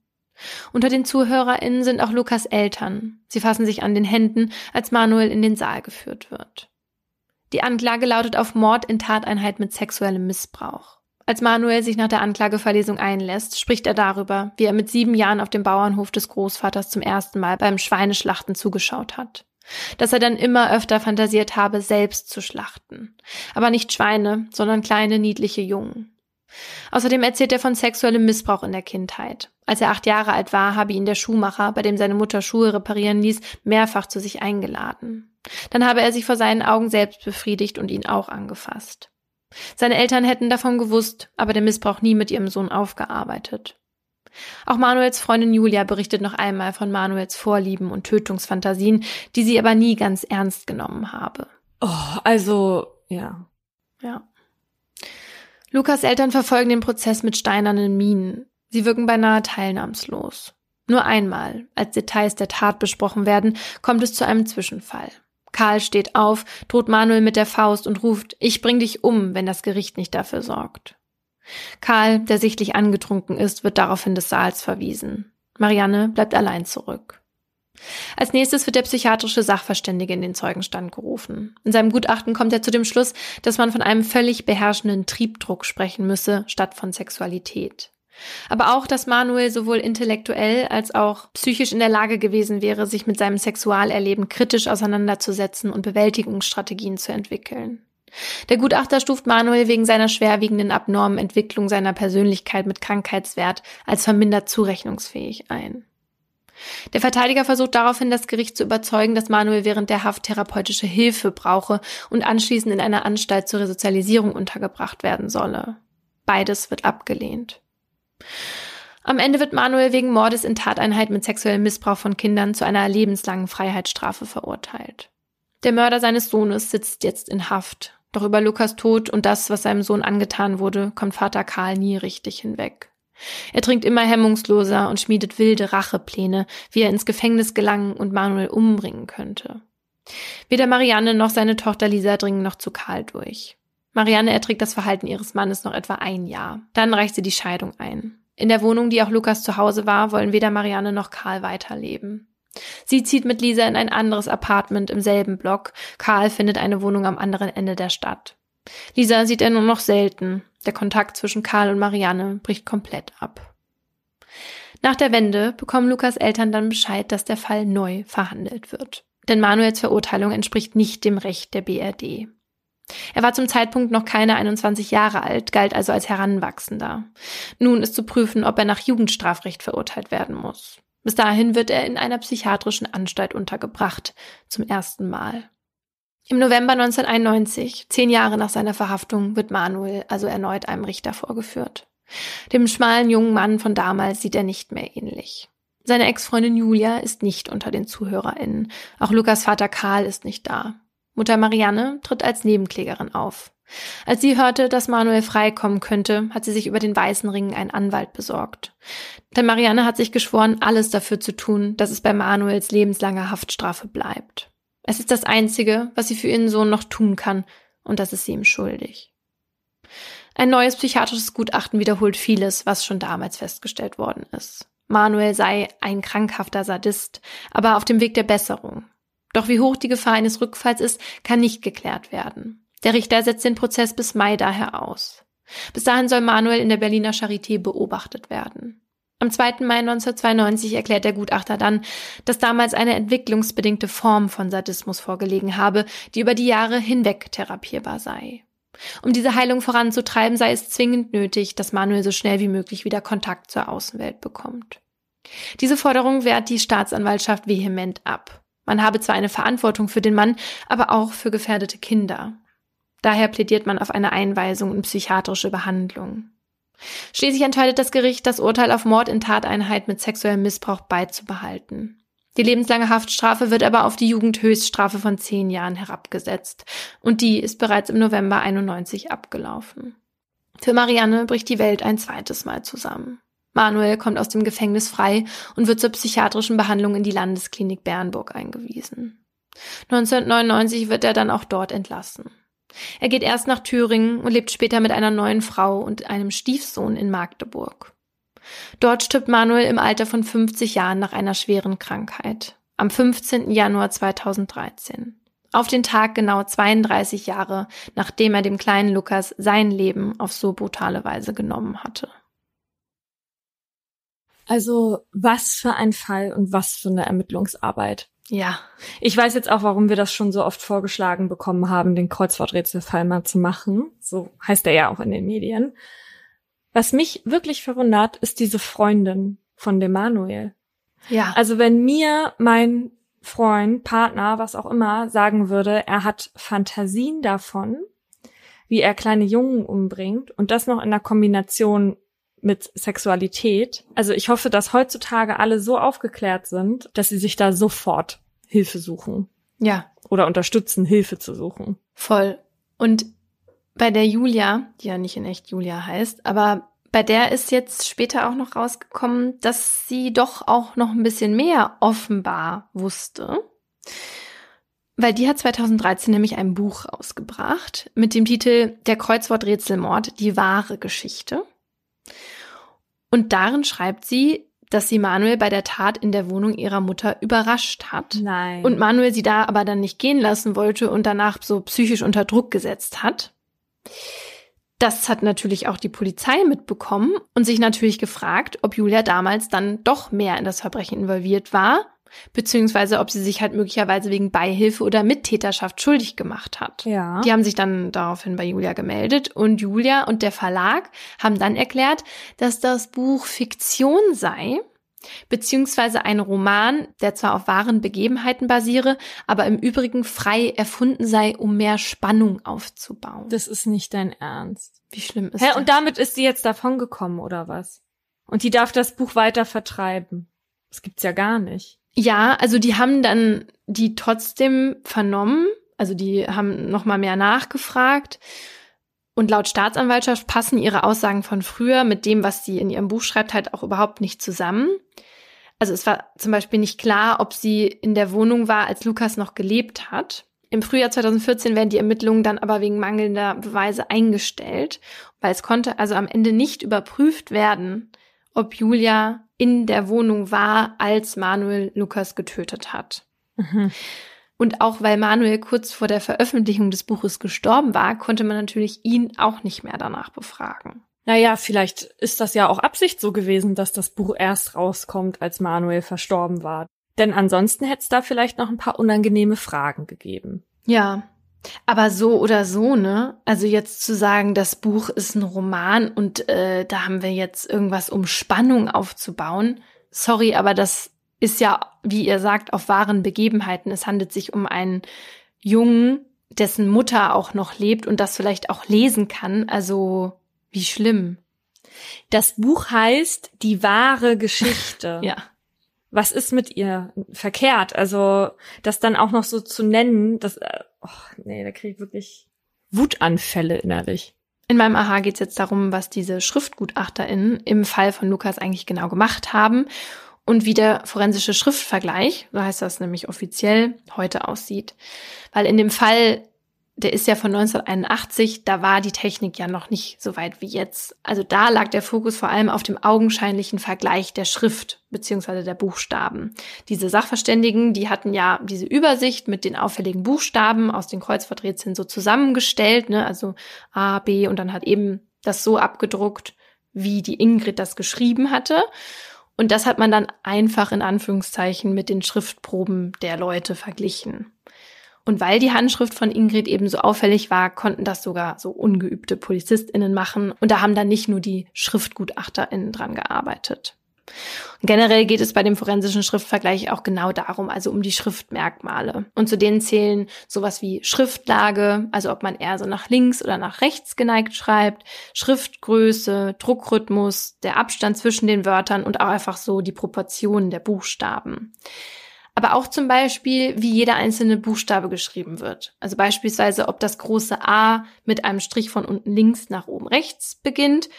Unter den ZuhörerInnen sind auch Lukas Eltern. Sie fassen sich an den Händen, als Manuel in den Saal geführt wird. Die Anklage lautet auf Mord in Tateinheit mit sexuellem Missbrauch. Als Manuel sich nach der Anklageverlesung einlässt, spricht er darüber, wie er mit sieben Jahren auf dem Bauernhof des Großvaters zum ersten Mal beim Schweineschlachten zugeschaut hat dass er dann immer öfter fantasiert habe, selbst zu schlachten. Aber nicht Schweine, sondern kleine, niedliche Jungen. Außerdem erzählt er von sexuellem Missbrauch in der Kindheit. Als er acht Jahre alt war, habe ihn der Schuhmacher, bei dem seine Mutter Schuhe reparieren ließ, mehrfach zu sich eingeladen. Dann habe er sich vor seinen Augen selbst befriedigt und ihn auch angefasst. Seine Eltern hätten davon gewusst, aber der Missbrauch nie mit ihrem Sohn aufgearbeitet. Auch Manuels Freundin Julia berichtet noch einmal von Manuels Vorlieben und Tötungsfantasien, die sie aber nie ganz ernst genommen habe. Oh, also, ja. Ja. Lukas Eltern verfolgen den Prozess mit steinernen Minen. Sie Sie wirken beinahe teilnahmslos. Nur einmal, als Details der Tat besprochen werden, kommt es zu einem Zwischenfall. Karl steht auf, droht Manuel mit der Faust und ruft, ich bring dich um, wenn das Gericht nicht dafür sorgt. Karl, der sichtlich angetrunken ist, wird daraufhin des Saals verwiesen. Marianne bleibt allein zurück. Als nächstes wird der psychiatrische Sachverständige in den Zeugenstand gerufen. In seinem Gutachten kommt er zu dem Schluss, dass man von einem völlig beherrschenden Triebdruck sprechen müsse, statt von Sexualität. Aber auch, dass Manuel sowohl intellektuell als auch psychisch in der Lage gewesen wäre, sich mit seinem Sexualerleben kritisch auseinanderzusetzen und Bewältigungsstrategien zu entwickeln. Der Gutachter stuft Manuel wegen seiner schwerwiegenden abnormen Entwicklung seiner Persönlichkeit mit Krankheitswert als vermindert zurechnungsfähig ein. Der Verteidiger versucht daraufhin, das Gericht zu überzeugen, dass Manuel während der Haft therapeutische Hilfe brauche und anschließend in einer Anstalt zur Resozialisierung untergebracht werden solle. Beides wird abgelehnt. Am Ende wird Manuel wegen Mordes in Tateinheit mit sexuellem Missbrauch von Kindern zu einer lebenslangen Freiheitsstrafe verurteilt. Der Mörder seines Sohnes sitzt jetzt in Haft. Doch über Lukas Tod und das, was seinem Sohn angetan wurde, kommt Vater Karl nie richtig hinweg. Er trinkt immer hemmungsloser und schmiedet wilde Rachepläne, wie er ins Gefängnis gelangen und Manuel umbringen könnte. Weder Marianne noch seine Tochter Lisa dringen noch zu Karl durch. Marianne erträgt das Verhalten ihres Mannes noch etwa ein Jahr. Dann reicht sie die Scheidung ein. In der Wohnung, die auch Lukas zu Hause war, wollen weder Marianne noch Karl weiterleben. Sie zieht mit Lisa in ein anderes Apartment im selben Block. Karl findet eine Wohnung am anderen Ende der Stadt. Lisa sieht er nur noch selten. Der Kontakt zwischen Karl und Marianne bricht komplett ab. Nach der Wende bekommen Lukas Eltern dann Bescheid, dass der Fall neu verhandelt wird. Denn Manuels Verurteilung entspricht nicht dem Recht der BRD. Er war zum Zeitpunkt noch keine 21 Jahre alt, galt also als Heranwachsender. Nun ist zu prüfen, ob er nach Jugendstrafrecht verurteilt werden muss. Bis dahin wird er in einer psychiatrischen Anstalt untergebracht, zum ersten Mal. Im November 1991, zehn Jahre nach seiner Verhaftung, wird Manuel also erneut einem Richter vorgeführt. Dem schmalen jungen Mann von damals sieht er nicht mehr ähnlich. Seine Ex-Freundin Julia ist nicht unter den ZuhörerInnen. Auch Lukas Vater Karl ist nicht da. Mutter Marianne tritt als Nebenklägerin auf. Als sie hörte, dass Manuel freikommen könnte, hat sie sich über den weißen Ring einen Anwalt besorgt. Denn Marianne hat sich geschworen, alles dafür zu tun, dass es bei Manuels lebenslanger Haftstrafe bleibt. Es ist das Einzige, was sie für ihren Sohn noch tun kann, und das ist sie ihm schuldig. Ein neues psychiatrisches Gutachten wiederholt vieles, was schon damals festgestellt worden ist. Manuel sei ein krankhafter Sadist, aber auf dem Weg der Besserung. Doch wie hoch die Gefahr eines Rückfalls ist, kann nicht geklärt werden. Der Richter setzt den Prozess bis Mai daher aus. Bis dahin soll Manuel in der Berliner Charité beobachtet werden. Am 2. Mai 1992 erklärt der Gutachter dann, dass damals eine entwicklungsbedingte Form von Sadismus vorgelegen habe, die über die Jahre hinweg therapierbar sei. Um diese Heilung voranzutreiben, sei es zwingend nötig, dass Manuel so schnell wie möglich wieder Kontakt zur Außenwelt bekommt. Diese Forderung wehrt die Staatsanwaltschaft vehement ab. Man habe zwar eine Verantwortung für den Mann, aber auch für gefährdete Kinder. Daher plädiert man auf eine Einweisung in psychiatrische Behandlung. Schließlich entscheidet das Gericht, das Urteil auf Mord in Tateinheit mit sexuellem Missbrauch beizubehalten. Die lebenslange Haftstrafe wird aber auf die Jugendhöchststrafe von zehn Jahren herabgesetzt. Und die ist bereits im November 91 abgelaufen. Für Marianne bricht die Welt ein zweites Mal zusammen. Manuel kommt aus dem Gefängnis frei und wird zur psychiatrischen Behandlung in die Landesklinik Bernburg eingewiesen. 1999 wird er dann auch dort entlassen. Er geht erst nach Thüringen und lebt später mit einer neuen Frau und einem Stiefsohn in Magdeburg. Dort stirbt Manuel im Alter von 50 Jahren nach einer schweren Krankheit. Am 15. Januar 2013. Auf den Tag genau 32 Jahre, nachdem er dem kleinen Lukas sein Leben auf so brutale Weise genommen hatte. Also was für ein Fall und was für eine Ermittlungsarbeit. Ja. Ich weiß jetzt auch, warum wir das schon so oft vorgeschlagen bekommen haben, den Kreuzworträtselfall mal zu machen. So heißt er ja auch in den Medien. Was mich wirklich verwundert, ist diese Freundin von dem Manuel. Ja. Also wenn mir mein Freund, Partner, was auch immer, sagen würde, er hat Fantasien davon, wie er kleine Jungen umbringt und das noch in der Kombination mit Sexualität. Also ich hoffe, dass heutzutage alle so aufgeklärt sind, dass sie sich da sofort Hilfe suchen. Ja. Oder unterstützen, Hilfe zu suchen. Voll. Und bei der Julia, die ja nicht in echt Julia heißt, aber Bei der ist jetzt später auch noch rausgekommen, dass sie doch auch noch ein bisschen mehr offenbar wusste. Weil die hat 2013 nämlich ein Buch rausgebracht mit dem Titel Der Kreuzworträtselmord, die wahre Geschichte. Und darin schreibt sie, dass sie Manuel bei der Tat in der Wohnung ihrer Mutter überrascht hat. Nein. Und Manuel sie da aber dann nicht gehen lassen wollte und danach so psychisch unter Druck gesetzt hat. Das hat natürlich auch die Polizei mitbekommen und sich natürlich gefragt, ob Julia damals dann doch mehr in das Verbrechen involviert war, beziehungsweise ob sie sich halt möglicherweise wegen Beihilfe oder Mittäterschaft schuldig gemacht hat. Ja. Die haben sich dann daraufhin bei Julia gemeldet und Julia und der Verlag haben dann erklärt, dass das Buch Fiktion sei beziehungsweise ein Roman, der zwar auf wahren Begebenheiten basiere, aber im Übrigen frei erfunden sei, um mehr Spannung aufzubauen. Das ist nicht dein Ernst. Wie schlimm ist Hä, das? und damit ist sie jetzt davongekommen, oder was? Und die darf das Buch weiter vertreiben. Das gibt's ja gar nicht. Ja, also die haben dann die trotzdem vernommen, also die haben noch mal mehr nachgefragt. Und laut Staatsanwaltschaft passen ihre Aussagen von früher mit dem, was sie in ihrem Buch schreibt, halt auch überhaupt nicht zusammen. Also es war zum Beispiel nicht klar, ob sie in der Wohnung war, als Lukas noch gelebt hat. Im Frühjahr 2014 werden die Ermittlungen dann aber wegen mangelnder Beweise eingestellt, weil es konnte also am Ende nicht überprüft werden, ob Julia in der Wohnung war, als Manuel Lukas getötet hat. Mhm. Und auch weil Manuel kurz vor der Veröffentlichung des Buches gestorben war, konnte man natürlich ihn auch nicht mehr danach befragen. Naja, vielleicht ist das ja auch Absicht so gewesen, dass das Buch erst rauskommt, als Manuel verstorben war. Denn ansonsten hätte es da vielleicht noch ein paar unangenehme Fragen gegeben. Ja, aber so oder so, ne? Also jetzt zu sagen, das Buch ist ein Roman und äh, da haben wir jetzt irgendwas, um Spannung aufzubauen. Sorry, aber das ist ja, wie ihr sagt, auf wahren Begebenheiten. Es handelt sich um einen Jungen, dessen Mutter auch noch lebt und das vielleicht auch lesen kann. Also wie schlimm. Das Buch heißt Die wahre Geschichte. Ja. Was ist mit ihr verkehrt? Also, das dann auch noch so zu nennen, das, äh, oh, nee, da kriege ich wirklich Wutanfälle innerlich. In meinem Aha geht es jetzt darum, was diese SchriftgutachterInnen im Fall von Lukas eigentlich genau gemacht haben und wie der forensische Schriftvergleich, so heißt das nämlich offiziell, heute aussieht. Weil in dem Fall, der ist ja von 1981, da war die Technik ja noch nicht so weit wie jetzt. Also da lag der Fokus vor allem auf dem augenscheinlichen Vergleich der Schrift beziehungsweise der Buchstaben. Diese Sachverständigen, die hatten ja diese Übersicht mit den auffälligen Buchstaben aus den Kreuzworträtseln so zusammengestellt, ne? also A, B und dann hat eben das so abgedruckt, wie die Ingrid das geschrieben hatte. Und das hat man dann einfach in Anführungszeichen mit den Schriftproben der Leute verglichen. Und weil die Handschrift von Ingrid eben so auffällig war, konnten das sogar so ungeübte PolizistInnen machen. Und da haben dann nicht nur die SchriftgutachterInnen dran gearbeitet. Und generell geht es bei dem forensischen Schriftvergleich auch genau darum, also um die Schriftmerkmale. Und zu denen zählen sowas wie Schriftlage, also ob man eher so nach links oder nach rechts geneigt schreibt, Schriftgröße, Druckrhythmus, der Abstand zwischen den Wörtern und auch einfach so die Proportionen der Buchstaben. Aber auch zum Beispiel, wie jeder einzelne Buchstabe geschrieben wird. Also beispielsweise, ob das große A mit einem Strich von unten links nach oben rechts beginnt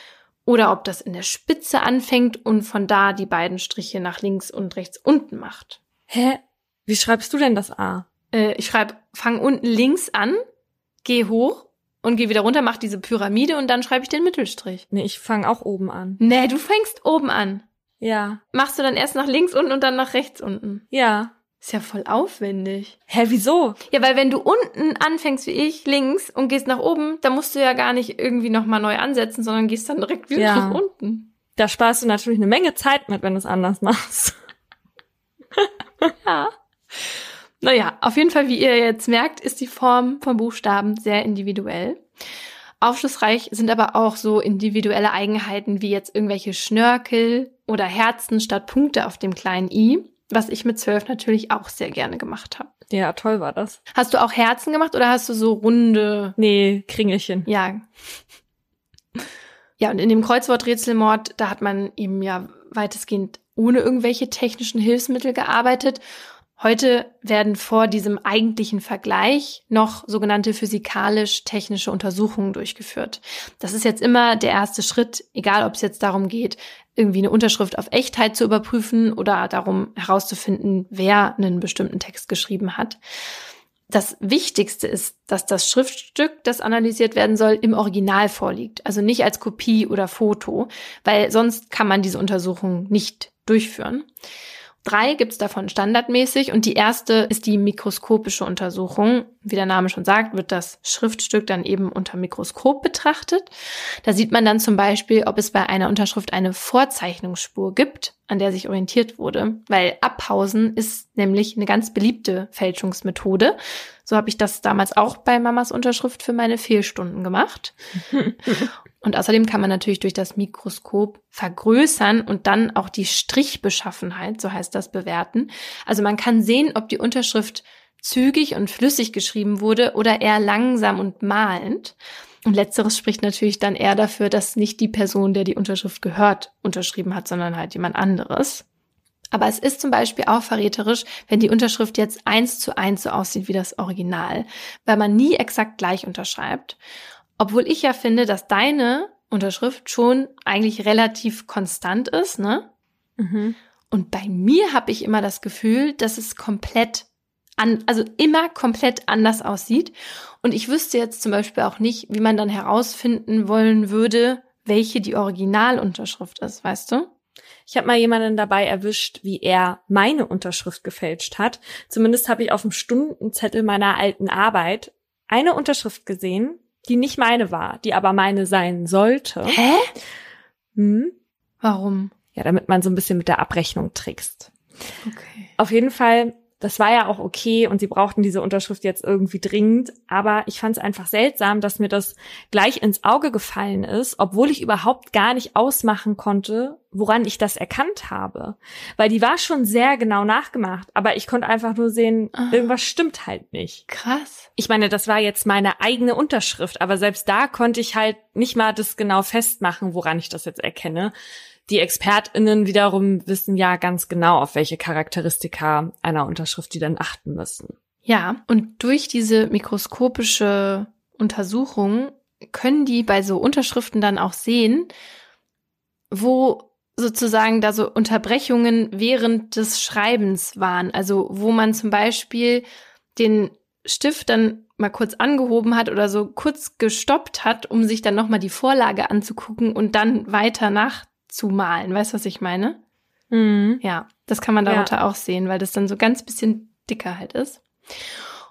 oder ob das in der Spitze anfängt und von da die beiden Striche nach links und rechts unten macht. Hä? Wie schreibst du denn das A? Äh, ich schreibe, fang unten links an, geh hoch und geh wieder runter, mach diese Pyramide und dann schreibe ich den Mittelstrich. Nee, ich fange auch oben an. Nee, du fängst oben an. Ja. Machst du dann erst nach links unten und dann nach rechts unten. Ja. Ist ja voll aufwendig. Hä, wieso? Ja, weil wenn du unten anfängst wie ich, links, und gehst nach oben, dann musst du ja gar nicht irgendwie nochmal neu ansetzen, sondern gehst dann direkt wieder Ja. nach unten. Da sparst du natürlich eine Menge Zeit mit, wenn du es anders machst. Ja. Naja, auf jeden Fall, wie ihr jetzt merkt, ist die Form von Buchstaben sehr individuell. Aufschlussreich sind aber auch so individuelle Eigenheiten wie jetzt irgendwelche Schnörkel oder Herzen statt Punkte auf dem kleinen i, was ich mit zwölf natürlich auch sehr gerne gemacht habe. Ja, toll war das. Hast du auch Herzen gemacht oder hast du so runde Nee, Kringelchen. Ja. Ja, und in dem Kreuzworträtselmord, da hat man eben ja weitestgehend ohne irgendwelche technischen Hilfsmittel gearbeitet. Heute werden vor diesem eigentlichen Vergleich noch sogenannte physikalisch-technische Untersuchungen durchgeführt. Das ist jetzt immer der erste Schritt, egal ob es jetzt darum geht, irgendwie eine Unterschrift auf Echtheit zu überprüfen oder darum herauszufinden, wer einen bestimmten Text geschrieben hat. Das Wichtigste ist, dass das Schriftstück, das analysiert werden soll, im Original vorliegt, also nicht als Kopie oder Foto, weil sonst kann man diese Untersuchung nicht durchführen. Drei gibt es davon standardmäßig und die erste ist die mikroskopische Untersuchung. Wie der Name schon sagt, wird das Schriftstück dann eben unter Mikroskop betrachtet. Da sieht man dann zum Beispiel, ob es bei einer Unterschrift eine Vorzeichnungsspur gibt, an der sich orientiert wurde, weil Abpausen ist nämlich eine ganz beliebte Fälschungsmethode. So habe ich das damals auch bei Mamas Unterschrift für meine Fehlstunden gemacht. Und außerdem kann man natürlich durch das Mikroskop vergrößern und dann auch die Strichbeschaffenheit, so heißt das, bewerten. Also man kann sehen, ob die Unterschrift zügig und flüssig geschrieben wurde oder eher langsam und malend. Und letzteres spricht natürlich dann eher dafür, dass nicht die Person, der die Unterschrift gehört, unterschrieben hat, sondern halt jemand anderes. Aber es ist zum Beispiel auch verräterisch, wenn die Unterschrift jetzt eins zu eins so aussieht wie das Original, weil man nie exakt gleich unterschreibt. Obwohl ich ja finde, dass deine Unterschrift schon eigentlich relativ konstant ist, ne? Mhm. Und bei mir habe ich immer das Gefühl, dass es komplett an, also immer komplett anders aussieht. Und ich wüsste jetzt zum Beispiel auch nicht, wie man dann herausfinden wollen würde, welche die Originalunterschrift ist, weißt du? Ich habe mal jemanden dabei erwischt, wie er meine Unterschrift gefälscht hat. Zumindest habe ich auf dem Stundenzettel meiner alten Arbeit eine Unterschrift gesehen, die nicht meine war, die aber meine sein sollte. Hä? Hm? Warum? Ja, damit man so ein bisschen mit der Abrechnung trickst. Okay. Auf jeden Fall das war ja auch okay und sie brauchten diese Unterschrift jetzt irgendwie dringend, aber ich fand es einfach seltsam, dass mir das gleich ins Auge gefallen ist, obwohl ich überhaupt gar nicht ausmachen konnte, woran ich das erkannt habe. Weil die war schon sehr genau nachgemacht, aber ich konnte einfach nur sehen, ah. irgendwas stimmt halt nicht. Krass. Ich meine, das war jetzt meine eigene Unterschrift, aber selbst da konnte ich halt nicht mal das genau festmachen, woran ich das jetzt erkenne. Die ExpertInnen wiederum wissen ja ganz genau, auf welche Charakteristika einer Unterschrift die dann achten müssen. Ja, und durch diese mikroskopische Untersuchung können die bei so Unterschriften dann auch sehen, wo sozusagen da so Unterbrechungen während des Schreibens waren. Also wo man zum Beispiel den Stift dann mal kurz angehoben hat oder so kurz gestoppt hat, um sich dann nochmal die Vorlage anzugucken und dann weiter nach zu malen. Weißt du, was ich meine? Mhm. Ja, das kann man darunter ja. auch sehen, weil das dann so ganz bisschen dicker halt ist.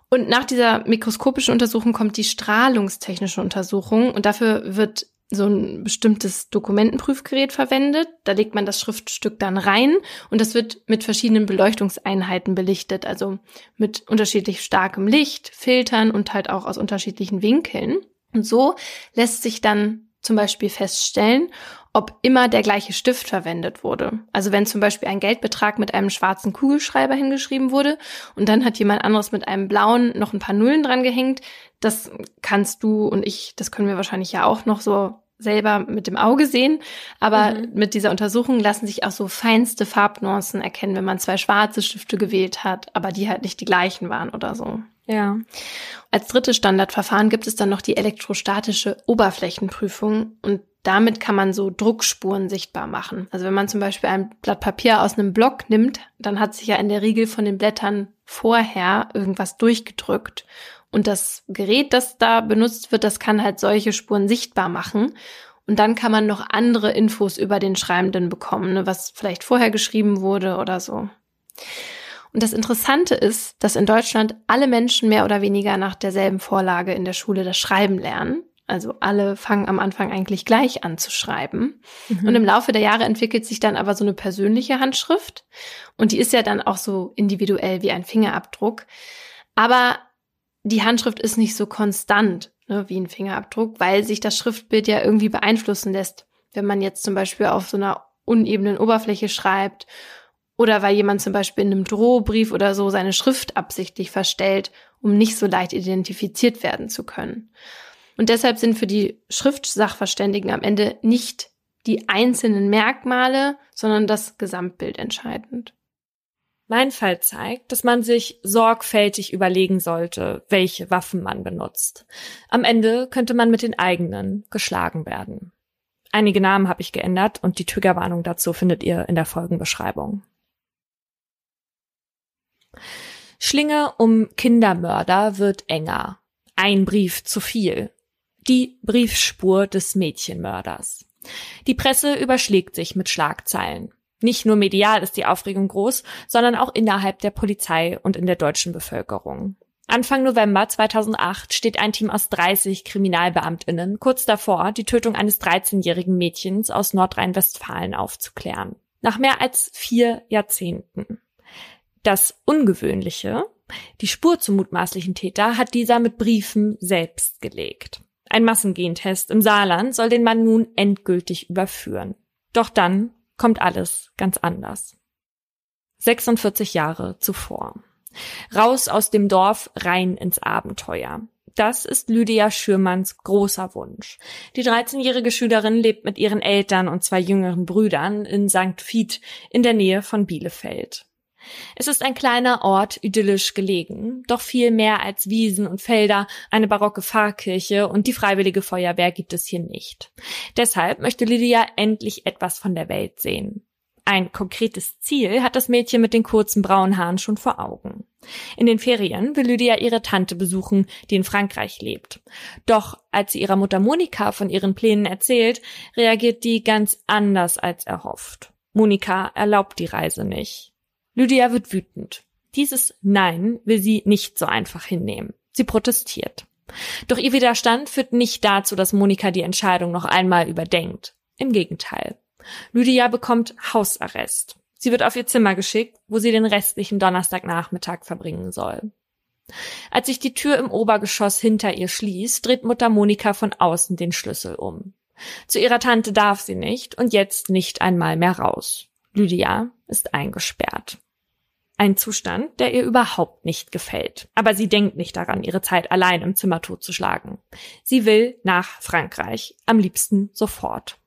Und nach dieser mikroskopischen Untersuchung kommt die strahlungstechnische Untersuchung und dafür wird so ein bestimmtes Dokumentenprüfgerät verwendet. Da legt man das Schriftstück dann rein und das wird mit verschiedenen Beleuchtungseinheiten belichtet, also mit unterschiedlich starkem Licht, Filtern und halt auch aus unterschiedlichen Winkeln. Und so lässt sich dann zum Beispiel feststellen, ob immer der gleiche Stift verwendet wurde. Also wenn zum Beispiel ein Geldbetrag mit einem schwarzen Kugelschreiber hingeschrieben wurde und dann hat jemand anderes mit einem blauen noch ein paar Nullen dran gehängt, das kannst du und ich, das können wir wahrscheinlich ja auch noch so selber mit dem Auge sehen, aber mhm. mit dieser Untersuchung lassen sich auch so feinste Farbnuancen erkennen, wenn man zwei schwarze Stifte gewählt hat, aber die halt nicht die gleichen waren oder so. Ja. Als drittes Standardverfahren gibt es dann noch die elektrostatische Oberflächenprüfung und damit kann man so Druckspuren sichtbar machen. Also wenn man zum Beispiel ein Blatt Papier aus einem Block nimmt, dann hat sich ja in der Regel von den Blättern vorher irgendwas durchgedrückt. Und das Gerät, das da benutzt wird, das kann halt solche Spuren sichtbar machen. Und dann kann man noch andere Infos über den Schreibenden bekommen, ne, was vielleicht vorher geschrieben wurde oder so. Und das Interessante ist, dass in Deutschland alle Menschen mehr oder weniger nach derselben Vorlage in der Schule das Schreiben lernen. Also alle fangen am Anfang eigentlich gleich an zu schreiben. Mhm. Und im Laufe der Jahre entwickelt sich dann aber so eine persönliche Handschrift. Und die ist ja dann auch so individuell wie ein Fingerabdruck. Aber die Handschrift ist nicht so konstant ne, wie ein Fingerabdruck, weil sich das Schriftbild ja irgendwie beeinflussen lässt. Wenn man jetzt zum Beispiel auf so einer unebenen Oberfläche schreibt oder weil jemand zum Beispiel in einem Drohbrief oder so seine Schrift absichtlich verstellt, um nicht so leicht identifiziert werden zu können. Und deshalb sind für die Schriftsachverständigen am Ende nicht die einzelnen Merkmale, sondern das Gesamtbild entscheidend. Mein Fall zeigt, dass man sich sorgfältig überlegen sollte, welche Waffen man benutzt. Am Ende könnte man mit den eigenen geschlagen werden. Einige Namen habe ich geändert und die Triggerwarnung dazu findet ihr in der Folgenbeschreibung. Schlinge um Kindermörder wird enger. Ein Brief zu viel. Die Briefspur des Mädchenmörders. Die Presse überschlägt sich mit Schlagzeilen. Nicht nur medial ist die Aufregung groß, sondern auch innerhalb der Polizei und in der deutschen Bevölkerung. Anfang November 2008 steht ein Team aus 30 Kriminalbeamtinnen kurz davor, die Tötung eines 13-jährigen Mädchens aus Nordrhein-Westfalen aufzuklären. Nach mehr als vier Jahrzehnten. Das Ungewöhnliche, die Spur zum mutmaßlichen Täter hat dieser mit Briefen selbst gelegt. Ein Massengentest im Saarland soll den Mann nun endgültig überführen. Doch dann kommt alles ganz anders. 46 Jahre zuvor. Raus aus dem Dorf, rein ins Abenteuer. Das ist Lydia Schürmanns großer Wunsch. Die 13-jährige Schülerin lebt mit ihren Eltern und zwei jüngeren Brüdern in St. Vith in der Nähe von Bielefeld. Es ist ein kleiner Ort, idyllisch gelegen, doch viel mehr als Wiesen und Felder, eine barocke Pfarrkirche und die freiwillige Feuerwehr gibt es hier nicht. Deshalb möchte Lydia endlich etwas von der Welt sehen. Ein konkretes Ziel hat das Mädchen mit den kurzen braunen Haaren schon vor Augen. In den Ferien will Lydia ihre Tante besuchen, die in Frankreich lebt. Doch als sie ihrer Mutter Monika von ihren Plänen erzählt, reagiert die ganz anders als erhofft. Monika erlaubt die Reise nicht. Lydia wird wütend. Dieses Nein will sie nicht so einfach hinnehmen. Sie protestiert. Doch ihr Widerstand führt nicht dazu, dass Monika die Entscheidung noch einmal überdenkt. Im Gegenteil. Lydia bekommt Hausarrest. Sie wird auf ihr Zimmer geschickt, wo sie den restlichen Donnerstagnachmittag verbringen soll. Als sich die Tür im Obergeschoss hinter ihr schließt, dreht Mutter Monika von außen den Schlüssel um. Zu ihrer Tante darf sie nicht und jetzt nicht einmal mehr raus. Lydia ist eingesperrt. Ein Zustand, der ihr überhaupt nicht gefällt. Aber sie denkt nicht daran, ihre Zeit allein im Zimmer totzuschlagen. Sie will nach Frankreich, am liebsten sofort.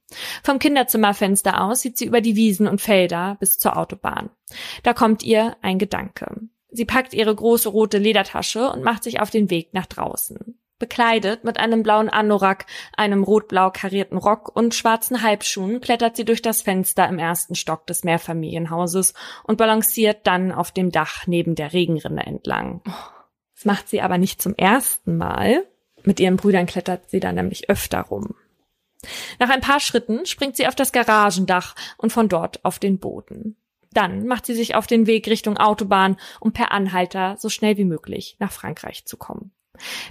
Vom Kinderzimmerfenster aus sieht sie über die Wiesen und Felder bis zur Autobahn. Da kommt ihr ein Gedanke. Sie packt ihre große rote Ledertasche und macht sich auf den Weg nach draußen. Bekleidet mit einem blauen Anorak, einem rot-blau karierten Rock und schwarzen Halbschuhen klettert sie durch das Fenster im ersten Stock des Mehrfamilienhauses und balanciert dann auf dem Dach neben der Regenrinne entlang. Das macht sie aber nicht zum ersten Mal. Mit ihren Brüdern klettert sie da nämlich öfter rum. Nach ein paar Schritten springt sie auf das Garagendach und von dort auf den Boden. Dann macht sie sich auf den Weg Richtung Autobahn, um per Anhalter so schnell wie möglich nach Frankreich zu kommen.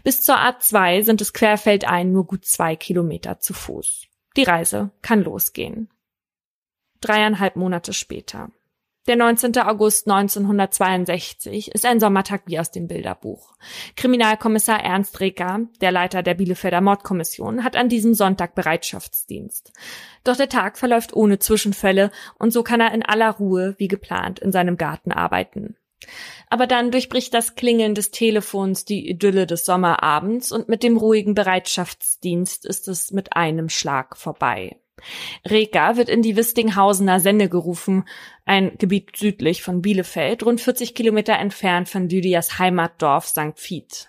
Bis zur A2 sind es querfeldein nur gut zwei Kilometer zu Fuß. Die Reise kann losgehen. Dreieinhalb Monate später. Der 19. August 1962 ist ein Sommertag wie aus dem Bilderbuch. Kriminalkommissar Ernst Reker, der Leiter der Bielefelder Mordkommission, hat an diesem Sonntag Bereitschaftsdienst. Doch der Tag verläuft ohne Zwischenfälle und so kann er in aller Ruhe wie geplant in seinem Garten arbeiten. Aber dann durchbricht das Klingeln des Telefons die Idylle des Sommerabends und mit dem ruhigen Bereitschaftsdienst ist es mit einem Schlag vorbei. Reka wird in die Wistinghausener Senne gerufen, ein Gebiet südlich von Bielefeld, rund 40 Kilometer entfernt von Lydias Heimatdorf St. Vith.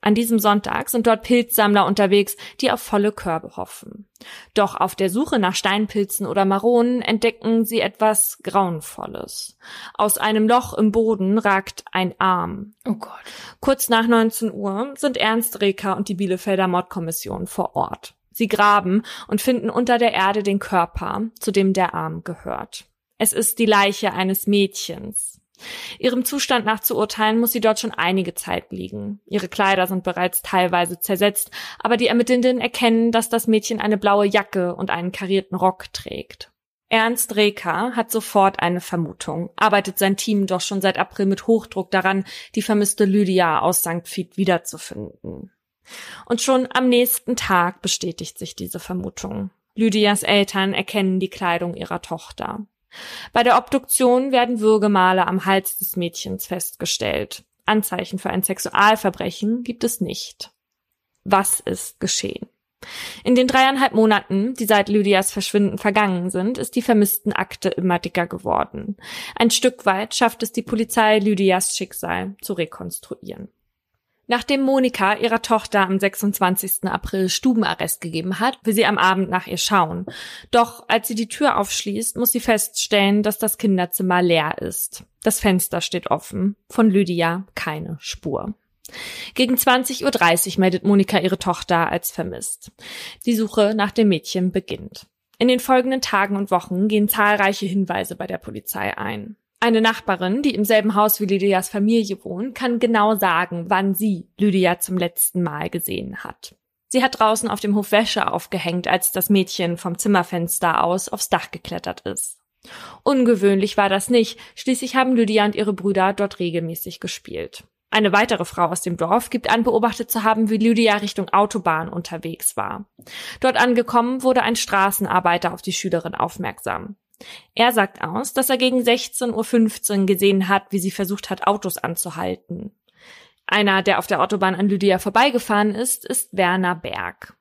An diesem Sonntag sind dort Pilzsammler unterwegs, die auf volle Körbe hoffen. Doch auf der Suche nach Steinpilzen oder Maronen entdecken sie etwas Grauenvolles. Aus einem Loch im Boden ragt ein Arm. Oh Gott. Kurz nach 19 Uhr sind Ernst Reker und die Bielefelder Mordkommission vor Ort. Sie graben und finden unter der Erde den Körper, zu dem der Arm gehört. Es ist die Leiche eines Mädchens. Ihrem Zustand nach zu urteilen, muss sie dort schon einige Zeit liegen. Ihre Kleider sind bereits teilweise zersetzt, aber die Ermittelnden erkennen, dass das Mädchen eine blaue Jacke und einen karierten Rock trägt. Ernst Reker hat sofort eine Vermutung, arbeitet sein Team doch schon seit April mit Hochdruck daran, die vermisste Lydia aus St. Vith wiederzufinden. Und schon am nächsten Tag bestätigt sich diese Vermutung. Lydias Eltern erkennen die Kleidung ihrer Tochter. Bei der Obduktion werden Würgemale am Hals des Mädchens festgestellt. Anzeichen für ein Sexualverbrechen gibt es nicht. Was ist geschehen? In den dreieinhalb Monaten, die seit Lydias Verschwinden vergangen sind, ist die vermissten Akte immer dicker geworden. Ein Stück weit schafft es die Polizei, Lydias Schicksal zu rekonstruieren. Nachdem Monika ihrer Tochter am 26. April Stubenarrest gegeben hat, will sie am Abend nach ihr schauen. Doch als sie die Tür aufschließt, muss sie feststellen, dass das Kinderzimmer leer ist. Das Fenster steht offen. Von Lydia keine Spur. Gegen 20.30 Uhr meldet Monika ihre Tochter als vermisst. Die Suche nach dem Mädchen beginnt. In den folgenden Tagen und Wochen gehen zahlreiche Hinweise bei der Polizei ein. Eine Nachbarin, die im selben Haus wie Lydias Familie wohnt, kann genau sagen, wann sie Lydia zum letzten Mal gesehen hat. Sie hat draußen auf dem Hof Wäsche aufgehängt, als das Mädchen vom Zimmerfenster aus aufs Dach geklettert ist. Ungewöhnlich war das nicht, schließlich haben Lydia und ihre Brüder dort regelmäßig gespielt. Eine weitere Frau aus dem Dorf gibt an, beobachtet zu haben, wie Lydia Richtung Autobahn unterwegs war. Dort angekommen wurde ein Straßenarbeiter auf die Schülerin aufmerksam. Er sagt aus, dass er gegen 16.15 Uhr gesehen hat, wie sie versucht hat, Autos anzuhalten. Einer, der auf der Autobahn an Lydia vorbeigefahren ist, ist Werner Berg.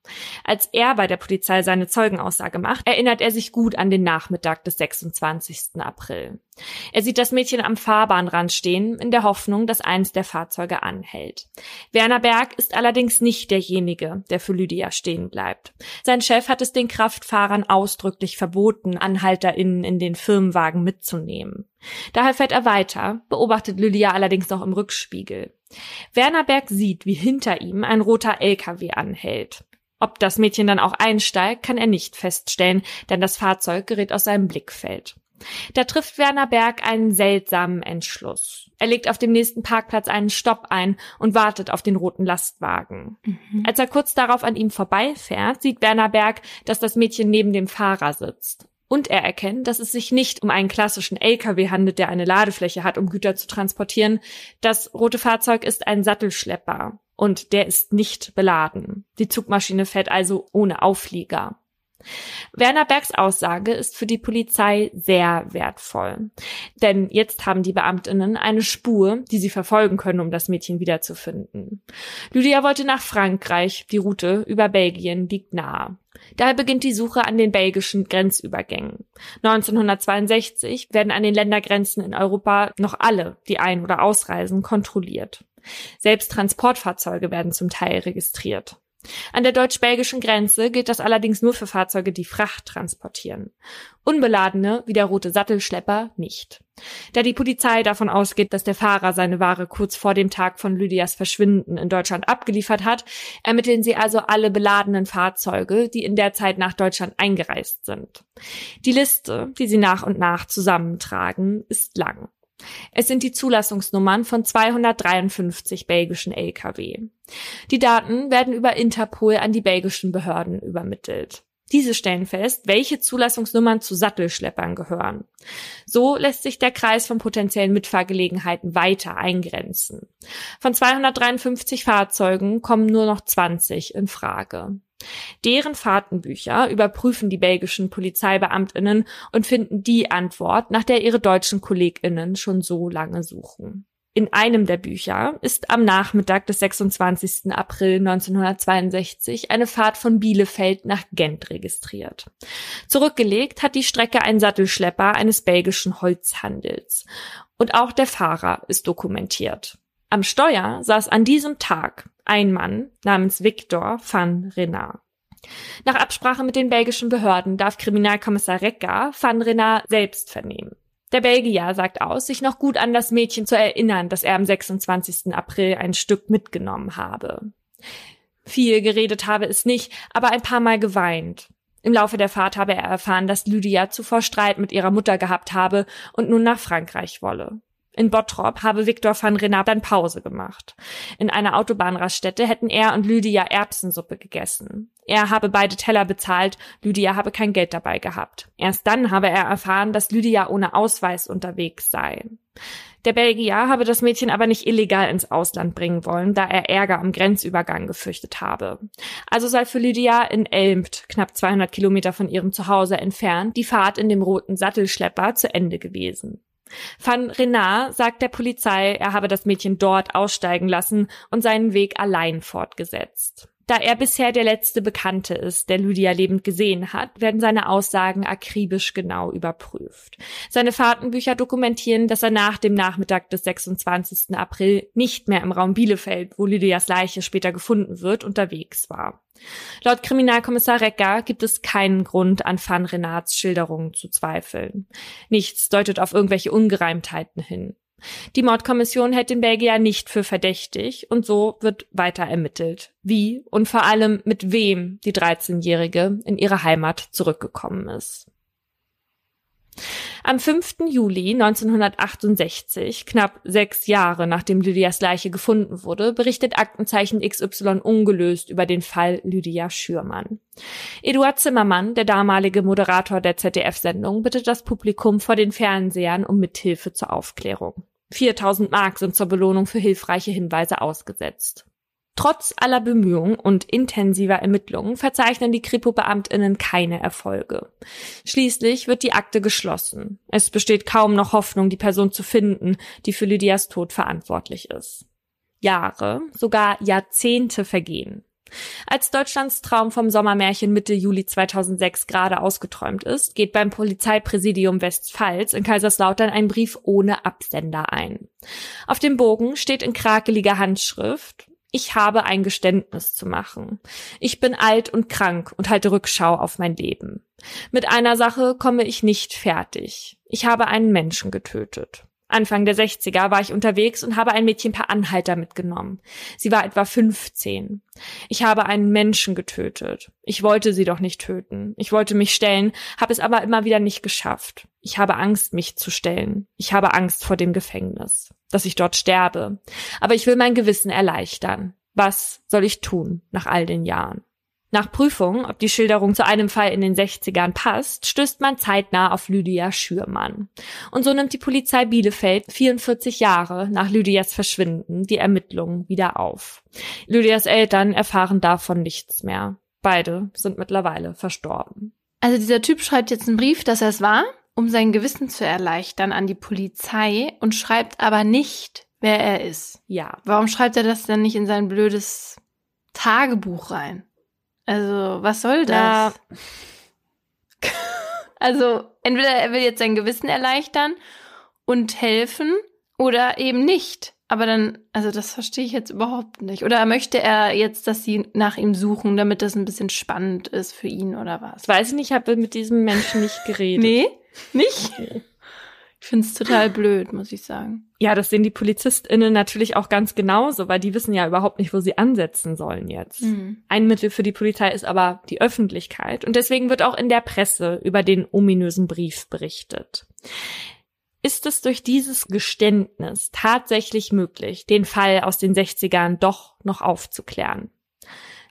Als er bei der Polizei seine Zeugenaussage macht, erinnert er sich gut an den Nachmittag des 26. April. Er sieht das Mädchen am Fahrbahnrand stehen, in der Hoffnung, dass eins der Fahrzeuge anhält. Werner Berg ist allerdings nicht derjenige, der für Lydia stehen bleibt. Sein Chef hat es den Kraftfahrern ausdrücklich verboten, AnhalterInnen in den Firmenwagen mitzunehmen. Daher fährt er weiter, beobachtet Lydia allerdings noch im Rückspiegel. Werner Berg sieht, wie hinter ihm ein roter LKW anhält. Ob das Mädchen dann auch einsteigt, kann er nicht feststellen, denn das Fahrzeug gerät aus seinem Blickfeld. Da trifft Werner Berg einen seltsamen Entschluss. Er legt auf dem nächsten Parkplatz einen Stopp ein und wartet auf den roten Lastwagen. Mhm. Als er kurz darauf an ihm vorbeifährt, sieht Werner Berg, dass das Mädchen neben dem Fahrer sitzt. Und er erkennt, dass es sich nicht um einen klassischen LKW handelt, der eine Ladefläche hat, um Güter zu transportieren. Das rote Fahrzeug ist ein Sattelschlepper und der ist nicht beladen. Die Zugmaschine fährt also ohne Auflieger. Werner Bergs Aussage ist für die Polizei sehr wertvoll. Denn jetzt haben die Beamtinnen eine Spur, die sie verfolgen können, um das Mädchen wiederzufinden. Lydia wollte nach Frankreich, die Route über Belgien liegt nahe. Daher beginnt die Suche an den belgischen Grenzübergängen. 1962 werden an den Ländergrenzen in Europa noch alle, die ein- oder ausreisen, kontrolliert. Selbst Transportfahrzeuge werden zum Teil registriert. An der deutsch-belgischen Grenze gilt das allerdings nur für Fahrzeuge, die Fracht transportieren. Unbeladene, wie der rote Sattelschlepper, nicht. Da die Polizei davon ausgeht, dass der Fahrer seine Ware kurz vor dem Tag von Lydias Verschwinden in Deutschland abgeliefert hat, ermitteln sie also alle beladenen Fahrzeuge, die in der Zeit nach Deutschland eingereist sind. Die Liste, die sie nach und nach zusammentragen, ist lang. Es sind die Zulassungsnummern von 253 belgischen Lkw. Die Daten werden über Interpol an die belgischen Behörden übermittelt. Diese stellen fest, welche Zulassungsnummern zu Sattelschleppern gehören. So lässt sich der Kreis von potenziellen Mitfahrgelegenheiten weiter eingrenzen. Von 253 Fahrzeugen kommen nur noch 20 in Frage. Deren Fahrtenbücher überprüfen die belgischen Polizeibeamtinnen und finden die Antwort, nach der ihre deutschen Kolleginnen schon so lange suchen. In einem der Bücher ist am Nachmittag des 26. April 1962 eine Fahrt von Bielefeld nach Gent registriert. Zurückgelegt hat die Strecke ein Sattelschlepper eines belgischen Holzhandels. Und auch der Fahrer ist dokumentiert. Am Steuer saß an diesem Tag ein Mann namens Victor van Renard. Nach Absprache mit den belgischen Behörden darf Kriminalkommissar Recker van Renard selbst vernehmen. Der Belgier sagt aus, sich noch gut an das Mädchen zu erinnern, das er am 26. April ein Stück mitgenommen habe. Viel geredet habe es nicht, aber ein paar Mal geweint. Im Laufe der Fahrt habe er erfahren, dass Lydia zuvor Streit mit ihrer Mutter gehabt habe und nun nach Frankreich wolle. In Bottrop habe Viktor van Renat dann Pause gemacht. In einer Autobahnraststätte hätten er und Lydia Erbsensuppe gegessen. Er habe beide Teller bezahlt, Lydia habe kein Geld dabei gehabt. Erst dann habe er erfahren, dass Lydia ohne Ausweis unterwegs sei. Der Belgier habe das Mädchen aber nicht illegal ins Ausland bringen wollen, da er Ärger am Grenzübergang gefürchtet habe. Also sei für Lydia in Elmt, knapp 200 Kilometer von ihrem Zuhause entfernt, die Fahrt in dem roten Sattelschlepper zu Ende gewesen. Van Renard sagt der Polizei, er habe das Mädchen dort aussteigen lassen und seinen Weg allein fortgesetzt. Da er bisher der letzte Bekannte ist, der Lydia lebend gesehen hat, werden seine Aussagen akribisch genau überprüft. Seine Fahrtenbücher dokumentieren, dass er nach dem Nachmittag des 26. April nicht mehr im Raum Bielefeld, wo Lydias Leiche später gefunden wird, unterwegs war. Laut Kriminalkommissar Recker gibt es keinen Grund, an Van Renats Schilderungen zu zweifeln. Nichts deutet auf irgendwelche Ungereimtheiten hin. Die Mordkommission hält den Belgier nicht für verdächtig und so wird weiter ermittelt, wie und vor allem mit wem die 13-Jährige in ihre Heimat zurückgekommen ist. Am 5. Juli 1968, knapp sechs Jahre nachdem Lydias Leiche gefunden wurde, berichtet Aktenzeichen XY ungelöst über den Fall Lydia Schürmann. Eduard Zimmermann, der damalige Moderator der ZDF-Sendung, bittet das Publikum vor den Fernsehern um Mithilfe zur Aufklärung. 4000 Mark sind zur Belohnung für hilfreiche Hinweise ausgesetzt. Trotz aller Bemühungen und intensiver Ermittlungen verzeichnen die Kripo-Beamtinnen keine Erfolge. Schließlich wird die Akte geschlossen. Es besteht kaum noch Hoffnung, die Person zu finden, die für Lydias Tod verantwortlich ist. Jahre, sogar Jahrzehnte vergehen. Als Deutschlands Traum vom Sommermärchen Mitte Juli 2006 gerade ausgeträumt ist, geht beim Polizeipräsidium Westpfalz in Kaiserslautern ein Brief ohne Absender ein. Auf dem Bogen steht in krakeliger Handschrift ich habe ein Geständnis zu machen. Ich bin alt und krank und halte Rückschau auf mein Leben. Mit einer Sache komme ich nicht fertig. Ich habe einen Menschen getötet. Anfang der 60er war ich unterwegs und habe ein Mädchen per Anhalter mitgenommen. Sie war etwa 15. Ich habe einen Menschen getötet. Ich wollte sie doch nicht töten. Ich wollte mich stellen, habe es aber immer wieder nicht geschafft. Ich habe Angst, mich zu stellen. Ich habe Angst vor dem Gefängnis, dass ich dort sterbe. Aber ich will mein Gewissen erleichtern. Was soll ich tun nach all den Jahren? Nach Prüfung, ob die Schilderung zu einem Fall in den 60ern passt, stößt man zeitnah auf Lydia Schürmann. Und so nimmt die Polizei Bielefeld 44 Jahre nach Lydias Verschwinden die Ermittlungen wieder auf. Lydias Eltern erfahren davon nichts mehr. Beide sind mittlerweile verstorben. Also dieser Typ schreibt jetzt einen Brief, dass er es war, um sein Gewissen zu erleichtern an die Polizei und schreibt aber nicht, wer er ist. Ja. Warum schreibt er das denn nicht in sein blödes Tagebuch rein? Also, was soll das? Ja. also, entweder er will jetzt sein Gewissen erleichtern und helfen oder eben nicht. Aber dann, also das verstehe ich jetzt überhaupt nicht. Oder möchte er jetzt, dass sie nach ihm suchen, damit das ein bisschen spannend ist für ihn oder was? Weiß ich nicht, ich habe mit diesem Menschen nicht geredet. nee, nicht? Ich finde es total blöd, muss ich sagen. Ja, das sehen die PolizistInnen natürlich auch ganz genauso, weil die wissen ja überhaupt nicht, wo sie ansetzen sollen jetzt. Mhm. Ein Mittel für die Polizei ist aber die Öffentlichkeit und deswegen wird auch in der Presse über den ominösen Brief berichtet. Ist es durch dieses Geständnis tatsächlich möglich, den Fall aus den 60ern doch noch aufzuklären?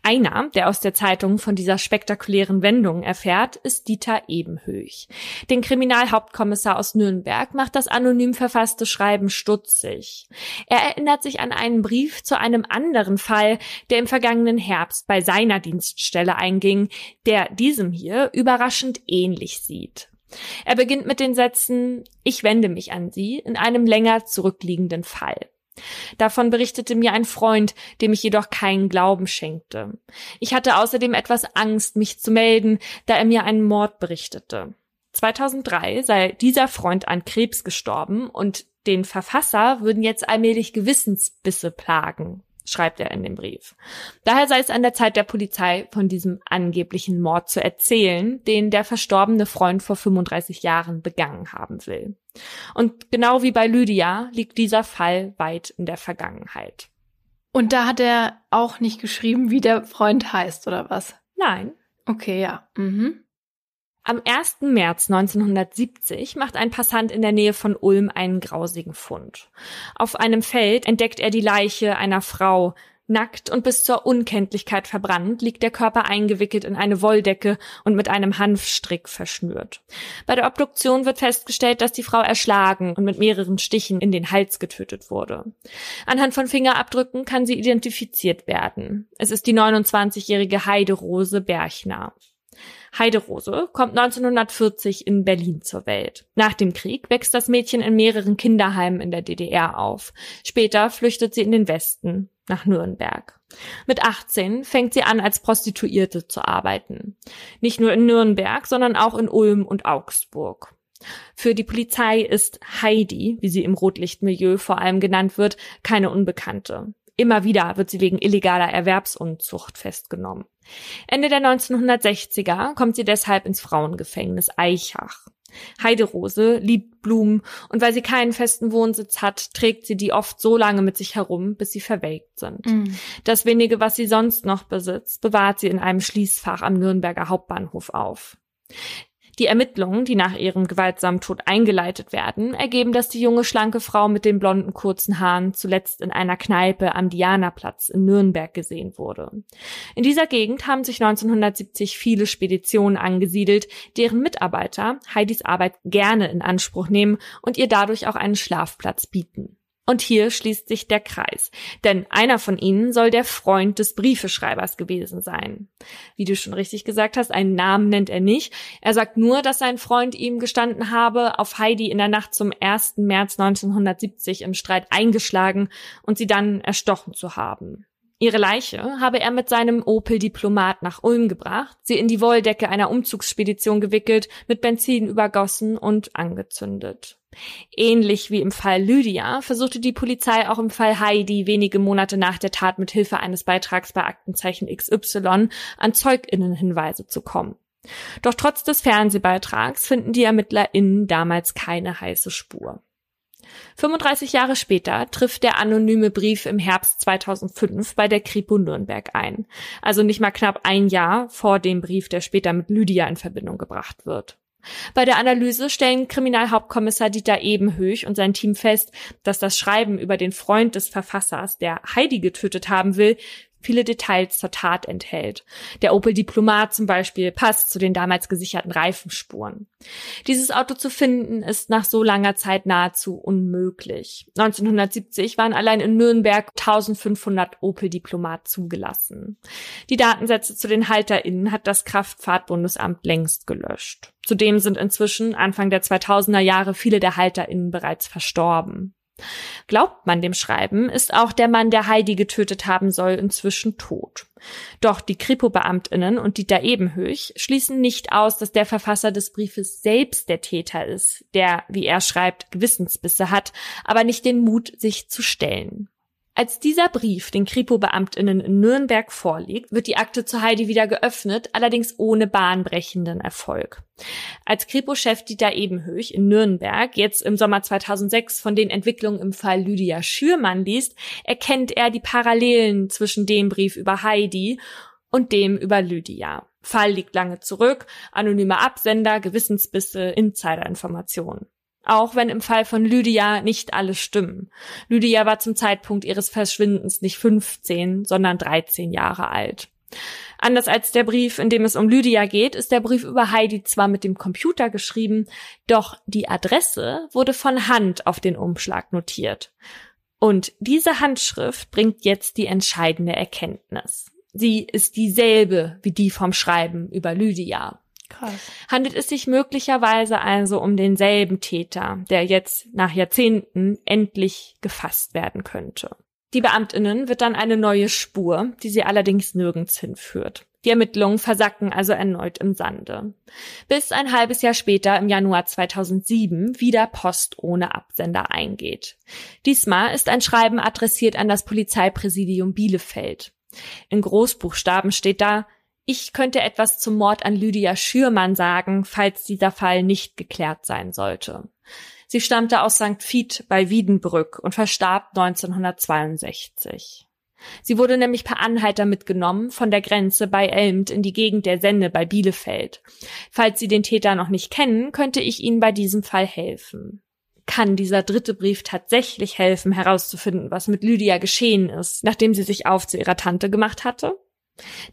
Einer, der aus der Zeitung von dieser spektakulären Wendung erfährt, ist Dieter Ebenhöch. Den Kriminalhauptkommissar aus Nürnberg macht das anonym verfasste Schreiben stutzig. Er erinnert sich an einen Brief zu einem anderen Fall, der im vergangenen Herbst bei seiner Dienststelle einging, der diesem hier überraschend ähnlich sieht. Er beginnt mit den Sätzen Ich wende mich an Sie in einem länger zurückliegenden Fall. Davon berichtete mir ein Freund, dem ich jedoch keinen Glauben schenkte. Ich hatte außerdem etwas Angst, mich zu melden, da er mir einen Mord berichtete. 2003 sei dieser Freund an Krebs gestorben und den Verfasser würden jetzt allmählich Gewissensbisse plagen schreibt er in dem Brief. Daher sei es an der Zeit der Polizei, von diesem angeblichen Mord zu erzählen, den der verstorbene Freund vor 35 Jahren begangen haben will. Und genau wie bei Lydia liegt dieser Fall weit in der Vergangenheit. Und da hat er auch nicht geschrieben, wie der Freund heißt, oder was? Nein. Okay, ja. Mhm. Am 1. März 1970 macht ein Passant in der Nähe von Ulm einen grausigen Fund. Auf einem Feld entdeckt er die Leiche einer Frau. Nackt und bis zur Unkenntlichkeit verbrannt liegt der Körper eingewickelt in eine Wolldecke und mit einem Hanfstrick verschnürt. Bei der Obduktion wird festgestellt, dass die Frau erschlagen und mit mehreren Stichen in den Hals getötet wurde. Anhand von Fingerabdrücken kann sie identifiziert werden. Es ist die 29-jährige Heiderose Berchner. Heiderose kommt 1940 in Berlin zur Welt. Nach dem Krieg wächst das Mädchen in mehreren Kinderheimen in der DDR auf. Später flüchtet sie in den Westen. nach Nürnberg. Mit 18 fängt sie an, als Prostituierte zu arbeiten. Nicht nur in Nürnberg, sondern auch in Ulm und Augsburg. Für die Polizei ist Heidi, wie sie im Rotlichtmilieu vor allem genannt wird, keine Unbekannte. Immer wieder wird sie wegen illegaler Erwerbsunzucht festgenommen. Ende der 1960er kommt sie deshalb ins Frauengefängnis Eichach. Heiderose liebt Blumen und weil sie keinen festen Wohnsitz hat, trägt sie die oft so lange mit sich herum, bis sie verwelkt sind. Mm. Das wenige, was sie sonst noch besitzt, bewahrt sie in einem Schließfach am Nürnberger Hauptbahnhof auf. Die Ermittlungen, die nach ihrem gewaltsamen Tod eingeleitet werden, ergeben, dass die junge schlanke Frau mit den blonden kurzen Haaren zuletzt in einer Kneipe am Dianaplatz in Nürnberg gesehen wurde. In dieser Gegend haben sich 1970 viele Speditionen angesiedelt, deren Mitarbeiter Heidis Arbeit gerne in Anspruch nehmen und ihr dadurch auch einen Schlafplatz bieten. Und hier schließt sich der Kreis, denn einer von ihnen soll der Freund des Briefeschreibers gewesen sein. Wie du schon richtig gesagt hast, einen Namen nennt er nicht. Er sagt nur, dass sein Freund ihm gestanden habe, auf Heidi in der Nacht zum 1. März 1970 im Streit eingeschlagen und sie dann erstochen zu haben. Ihre Leiche habe er mit seinem Opel Diplomat nach Ulm gebracht, sie in die Wolldecke einer Umzugsspedition gewickelt, mit Benzin übergossen und angezündet. Ähnlich wie im Fall Lydia versuchte die Polizei auch im Fall Heidi wenige Monate nach der Tat mit Hilfe eines Beitrags bei Aktenzeichen XY an Zeuginnenhinweise zu kommen. Doch trotz des Fernsehbeitrags finden die ErmittlerInnen damals keine heiße Spur. 35 Jahre später trifft der anonyme Brief im Herbst 2005 bei der Kripo Nürnberg ein. Also nicht mal knapp ein Jahr vor dem Brief, der später mit Lydia in Verbindung gebracht wird. Bei der Analyse stellen Kriminalhauptkommissar Dieter Ebenhöch und sein Team fest, dass das Schreiben über den Freund des Verfassers, der Heidi getötet haben will, viele Details zur Tat enthält. Der Opel Diplomat zum Beispiel passt zu den damals gesicherten Reifenspuren. Dieses Auto zu finden ist nach so langer Zeit nahezu unmöglich. 1970 waren allein in Nürnberg 1500 Opel Diplomat zugelassen. Die Datensätze zu den HalterInnen hat das Kraftfahrtbundesamt längst gelöscht. Zudem sind inzwischen Anfang der 2000er Jahre viele der HalterInnen bereits verstorben. Glaubt man dem Schreiben, ist auch der Mann, der Heidi getötet haben soll, inzwischen tot. Doch die Kripo-Beamtinnen und Dieter Ebenhöch schließen nicht aus, dass der Verfasser des Briefes selbst der Täter ist, der, wie er schreibt, Gewissensbisse hat, aber nicht den Mut, sich zu stellen. Als dieser Brief den Kripo-Beamtinnen in Nürnberg vorliegt, wird die Akte zu Heidi wieder geöffnet, allerdings ohne bahnbrechenden Erfolg. Als Kripo-Chef Dieter Ebenhöch in Nürnberg jetzt im Sommer 2006 von den Entwicklungen im Fall Lydia Schürmann liest, erkennt er die Parallelen zwischen dem Brief über Heidi und dem über Lydia. Fall liegt lange zurück, anonyme Absender, Gewissensbisse, Insiderinformationen. Auch wenn im Fall von Lydia nicht alle stimmen. Lydia war zum Zeitpunkt ihres Verschwindens nicht 15, sondern 13 Jahre alt. Anders als der Brief, in dem es um Lydia geht, ist der Brief über Heidi zwar mit dem Computer geschrieben, doch die Adresse wurde von Hand auf den Umschlag notiert. Und diese Handschrift bringt jetzt die entscheidende Erkenntnis. Sie ist dieselbe wie die vom Schreiben über Lydia. Krass. Handelt es sich möglicherweise also um denselben Täter, der jetzt nach Jahrzehnten endlich gefasst werden könnte. Die Beamtinnen wird dann eine neue Spur, die sie allerdings nirgends hinführt. Die Ermittlungen versacken also erneut im Sande. Bis ein halbes Jahr später, im Januar 2007, wieder Post ohne Absender eingeht. Diesmal ist ein Schreiben adressiert an das Polizeipräsidium Bielefeld. In Großbuchstaben steht da, ich könnte etwas zum Mord an Lydia Schürmann sagen, falls dieser Fall nicht geklärt sein sollte. Sie stammte aus St. Vith bei Wiedenbrück und verstarb 1962. Sie wurde nämlich per Anhalter mitgenommen von der Grenze bei Elmt in die Gegend der Sende bei Bielefeld. Falls Sie den Täter noch nicht kennen, könnte ich Ihnen bei diesem Fall helfen. Kann dieser dritte Brief tatsächlich helfen, herauszufinden, was mit Lydia geschehen ist, nachdem sie sich auf zu ihrer Tante gemacht hatte?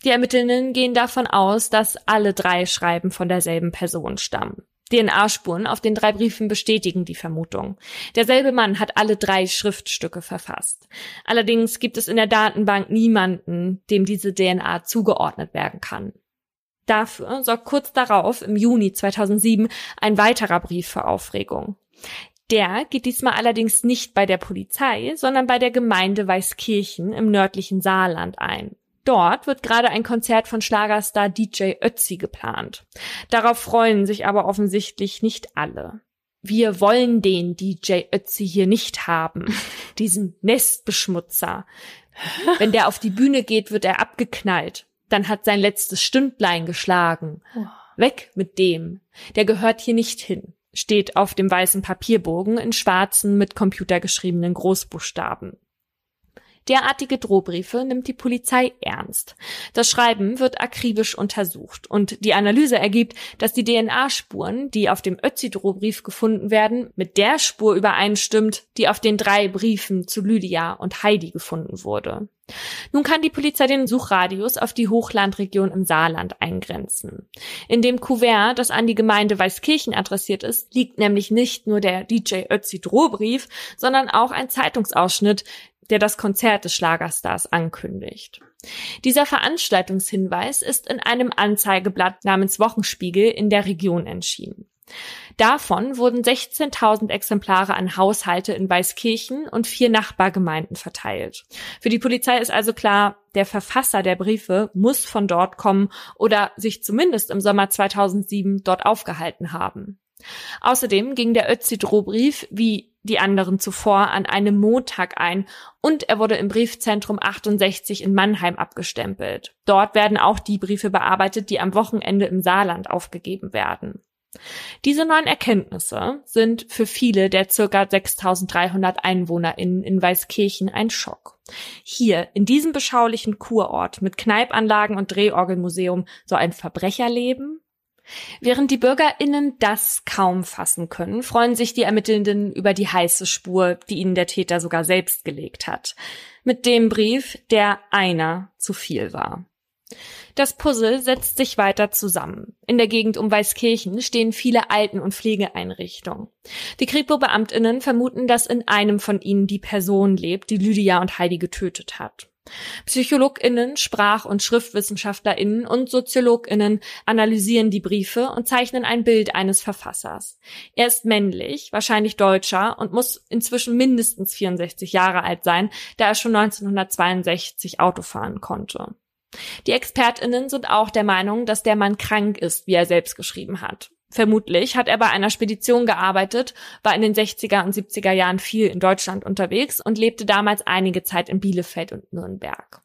Die Ermittlerinnen gehen davon aus, dass alle drei Schreiben von derselben Person stammen. DNA-Spuren auf den drei Briefen bestätigen die Vermutung. Derselbe Mann hat alle drei Schriftstücke verfasst. Allerdings gibt es in der Datenbank niemanden, dem diese DNA zugeordnet werden kann. Dafür sorgt kurz darauf, im Juni 2007, ein weiterer Brief für Aufregung. Der geht diesmal allerdings nicht bei der Polizei, sondern bei der Gemeinde Weißkirchen im nördlichen Saarland ein. Dort wird gerade ein Konzert von Schlagerstar DJ Ötzi geplant. Darauf freuen sich aber offensichtlich nicht alle. Wir wollen den DJ Ötzi hier nicht haben, diesen Nestbeschmutzer. Wenn der auf die Bühne geht, wird er abgeknallt. Dann hat sein letztes Stündlein geschlagen. Weg mit dem. Der gehört hier nicht hin. Steht auf dem weißen Papierbogen in schwarzen mit computergeschriebenen Großbuchstaben. Derartige Drohbriefe nimmt die Polizei ernst. Das Schreiben wird akribisch untersucht und die Analyse ergibt, dass die DNA-Spuren, die auf dem Ötzi-Drohbrief gefunden werden, mit der Spur übereinstimmt, die auf den drei Briefen zu Lydia und Heidi gefunden wurde. Nun kann die Polizei den Suchradius auf die Hochlandregion im Saarland eingrenzen. In dem Kuvert, das an die Gemeinde Weißkirchen adressiert ist, liegt nämlich nicht nur der DJ Ötzi Drohbrief, sondern auch ein Zeitungsausschnitt, der das Konzert des Schlagerstars ankündigt. Dieser Veranstaltungshinweis ist in einem Anzeigeblatt namens Wochenspiegel in der Region entschieden. Davon wurden 16.000 Exemplare an Haushalte in Weißkirchen und vier Nachbargemeinden verteilt. Für die Polizei ist also klar, der Verfasser der Briefe muss von dort kommen oder sich zumindest im Sommer 2007 dort aufgehalten haben. Außerdem ging der Ötzi-Drohbrief, wie die anderen zuvor, an einem Montag ein und er wurde im Briefzentrum 68 in Mannheim abgestempelt. Dort werden auch die Briefe bearbeitet, die am Wochenende im Saarland aufgegeben werden. Diese neuen Erkenntnisse sind für viele der circa 6300 EinwohnerInnen in Weißkirchen ein Schock. Hier, in diesem beschaulichen Kurort mit Kneipanlagen und Drehorgelmuseum, so ein Verbrecherleben? Während die BürgerInnen das kaum fassen können, freuen sich die Ermittelnden über die heiße Spur, die ihnen der Täter sogar selbst gelegt hat. Mit dem Brief, der einer zu viel war. Das Puzzle setzt sich weiter zusammen. In der Gegend um Weißkirchen stehen viele Alten- und Pflegeeinrichtungen. Die Kripo-Beamtinnen vermuten, dass in einem von ihnen die Person lebt, die Lydia und Heidi getötet hat. PsychologInnen, Sprach- und SchriftwissenschaftlerInnen und SoziologInnen analysieren die Briefe und zeichnen ein Bild eines Verfassers. Er ist männlich, wahrscheinlich Deutscher und muss inzwischen mindestens 64 Jahre alt sein, da er schon 1962 Auto fahren konnte. Die ExpertInnen sind auch der Meinung, dass der Mann krank ist, wie er selbst geschrieben hat. Vermutlich hat er bei einer Spedition gearbeitet, war in den 60er und 70er Jahren viel in Deutschland unterwegs und lebte damals einige Zeit in Bielefeld und Nürnberg.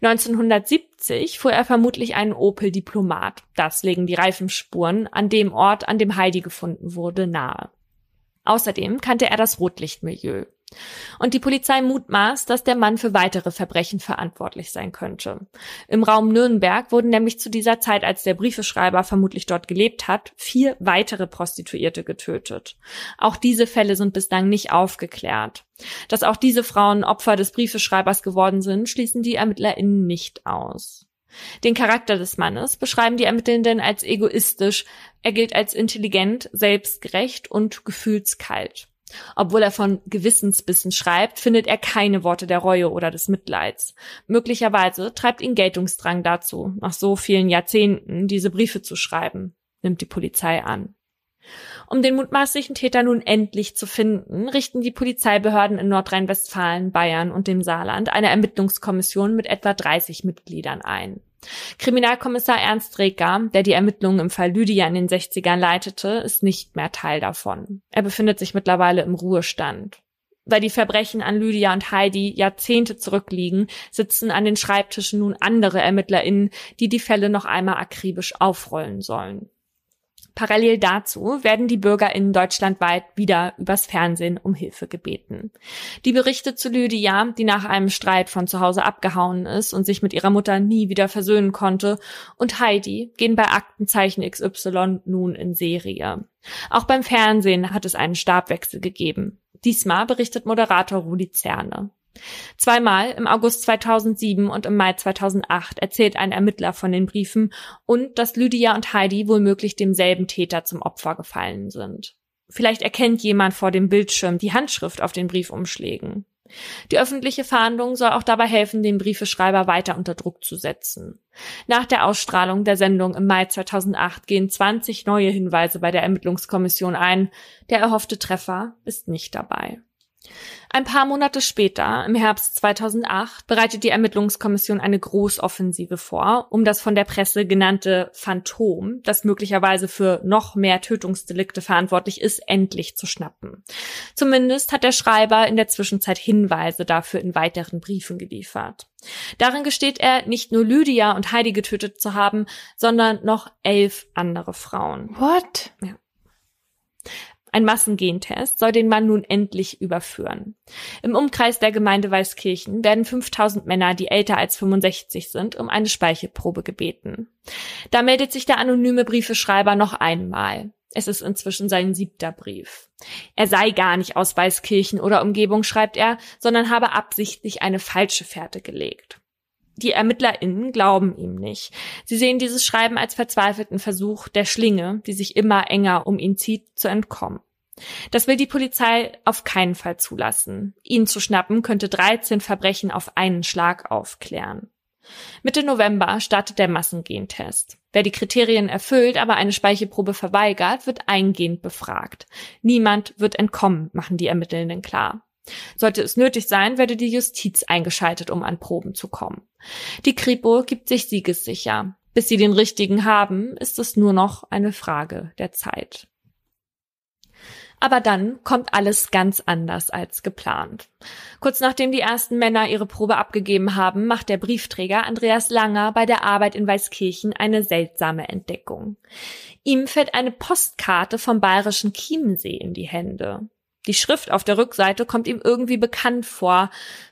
1970 fuhr er vermutlich einen Opel Diplomat. Das legen die Reifenspuren an dem Ort, an dem Heidi gefunden wurde, nahe. Außerdem kannte er das Rotlichtmilieu. Und die Polizei mutmaßt, dass der Mann für weitere Verbrechen verantwortlich sein könnte. Im Raum Nürnberg wurden nämlich zu dieser Zeit, als der Briefeschreiber vermutlich dort gelebt hat, vier weitere Prostituierte getötet. Auch diese Fälle sind bislang nicht aufgeklärt. Dass auch diese Frauen Opfer des Briefeschreibers geworden sind, schließen die ErmittlerInnen nicht aus. Den Charakter des Mannes beschreiben die Ermittelnden als egoistisch. Er gilt als intelligent, selbstgerecht und gefühlskalt. Obwohl er von Gewissensbissen schreibt, findet er keine Worte der Reue oder des Mitleids. Möglicherweise treibt ihn Geltungsdrang dazu, nach so vielen Jahrzehnten diese Briefe zu schreiben, nimmt die Polizei an. Um den mutmaßlichen Täter nun endlich zu finden, richten die Polizeibehörden in Nordrhein-Westfalen, Bayern und dem Saarland eine Ermittlungskommission mit etwa 30 Mitgliedern ein. Kriminalkommissar Ernst Reker, der die Ermittlungen im Fall Lydia in den 60ern leitete, ist nicht mehr Teil davon. Er befindet sich mittlerweile im Ruhestand. Weil die Verbrechen an Lydia und Heidi Jahrzehnte zurückliegen, sitzen an den Schreibtischen nun andere ErmittlerInnen, die die Fälle noch einmal akribisch aufrollen sollen. Parallel dazu werden die BürgerInnen deutschlandweit wieder übers Fernsehen um Hilfe gebeten. Die Berichte zu Lydia, die nach einem Streit von zu Hause abgehauen ist und sich mit ihrer Mutter nie wieder versöhnen konnte, und Heidi gehen bei Aktenzeichen XY nun in Serie. Auch beim Fernsehen hat es einen Stabwechsel gegeben. Diesmal berichtet Moderator Rudi Zerne. Zweimal im August 2007 und im Mai 2008 erzählt ein Ermittler von den Briefen und dass Lydia und Heidi womöglich demselben Täter zum Opfer gefallen sind. Vielleicht erkennt jemand vor dem Bildschirm die Handschrift auf den Briefumschlägen. Die öffentliche Fahndung soll auch dabei helfen, den Briefeschreiber weiter unter Druck zu setzen. Nach der Ausstrahlung der Sendung im Mai 2008 gehen 20 neue Hinweise bei der Ermittlungskommission ein. Der erhoffte Treffer ist nicht dabei. Ein paar Monate später, im Herbst 2008, bereitet die Ermittlungskommission eine Großoffensive vor, um das von der Presse genannte Phantom, das möglicherweise für noch mehr Tötungsdelikte verantwortlich ist, endlich zu schnappen. Zumindest hat der Schreiber in der Zwischenzeit Hinweise dafür in weiteren Briefen geliefert. Darin gesteht er, nicht nur Lydia und Heidi getötet zu haben, sondern noch elf andere Frauen. What? Ja. Ein Massengentest soll den Mann nun endlich überführen. Im Umkreis der Gemeinde Weißkirchen werden 5000 Männer, die älter als 65 sind, um eine Speichelprobe gebeten. Da meldet sich der anonyme Briefeschreiber noch einmal. Es ist inzwischen sein siebter Brief. Er sei gar nicht aus Weißkirchen oder Umgebung, schreibt er, sondern habe absichtlich eine falsche Fährte gelegt. Die ErmittlerInnen glauben ihm nicht. Sie sehen dieses Schreiben als verzweifelten Versuch der Schlinge, die sich immer enger um ihn zieht, zu entkommen. Das will die Polizei auf keinen Fall zulassen. Ihn zu schnappen könnte 13 Verbrechen auf einen Schlag aufklären. Mitte November startet der Massengentest. Wer die Kriterien erfüllt, aber eine Speichelprobe verweigert, wird eingehend befragt. Niemand wird entkommen, machen die Ermittelnden klar. Sollte es nötig sein, werde die Justiz eingeschaltet, um an Proben zu kommen. Die Kripo gibt sich siegessicher. Bis sie den richtigen haben, ist es nur noch eine Frage der Zeit. Aber dann kommt alles ganz anders als geplant. Kurz nachdem die ersten Männer ihre Probe abgegeben haben, macht der Briefträger Andreas Langer bei der Arbeit in Weißkirchen eine seltsame Entdeckung. Ihm fällt eine Postkarte vom bayerischen Chiemsee in die Hände. Die Schrift auf der Rückseite kommt ihm irgendwie bekannt vor.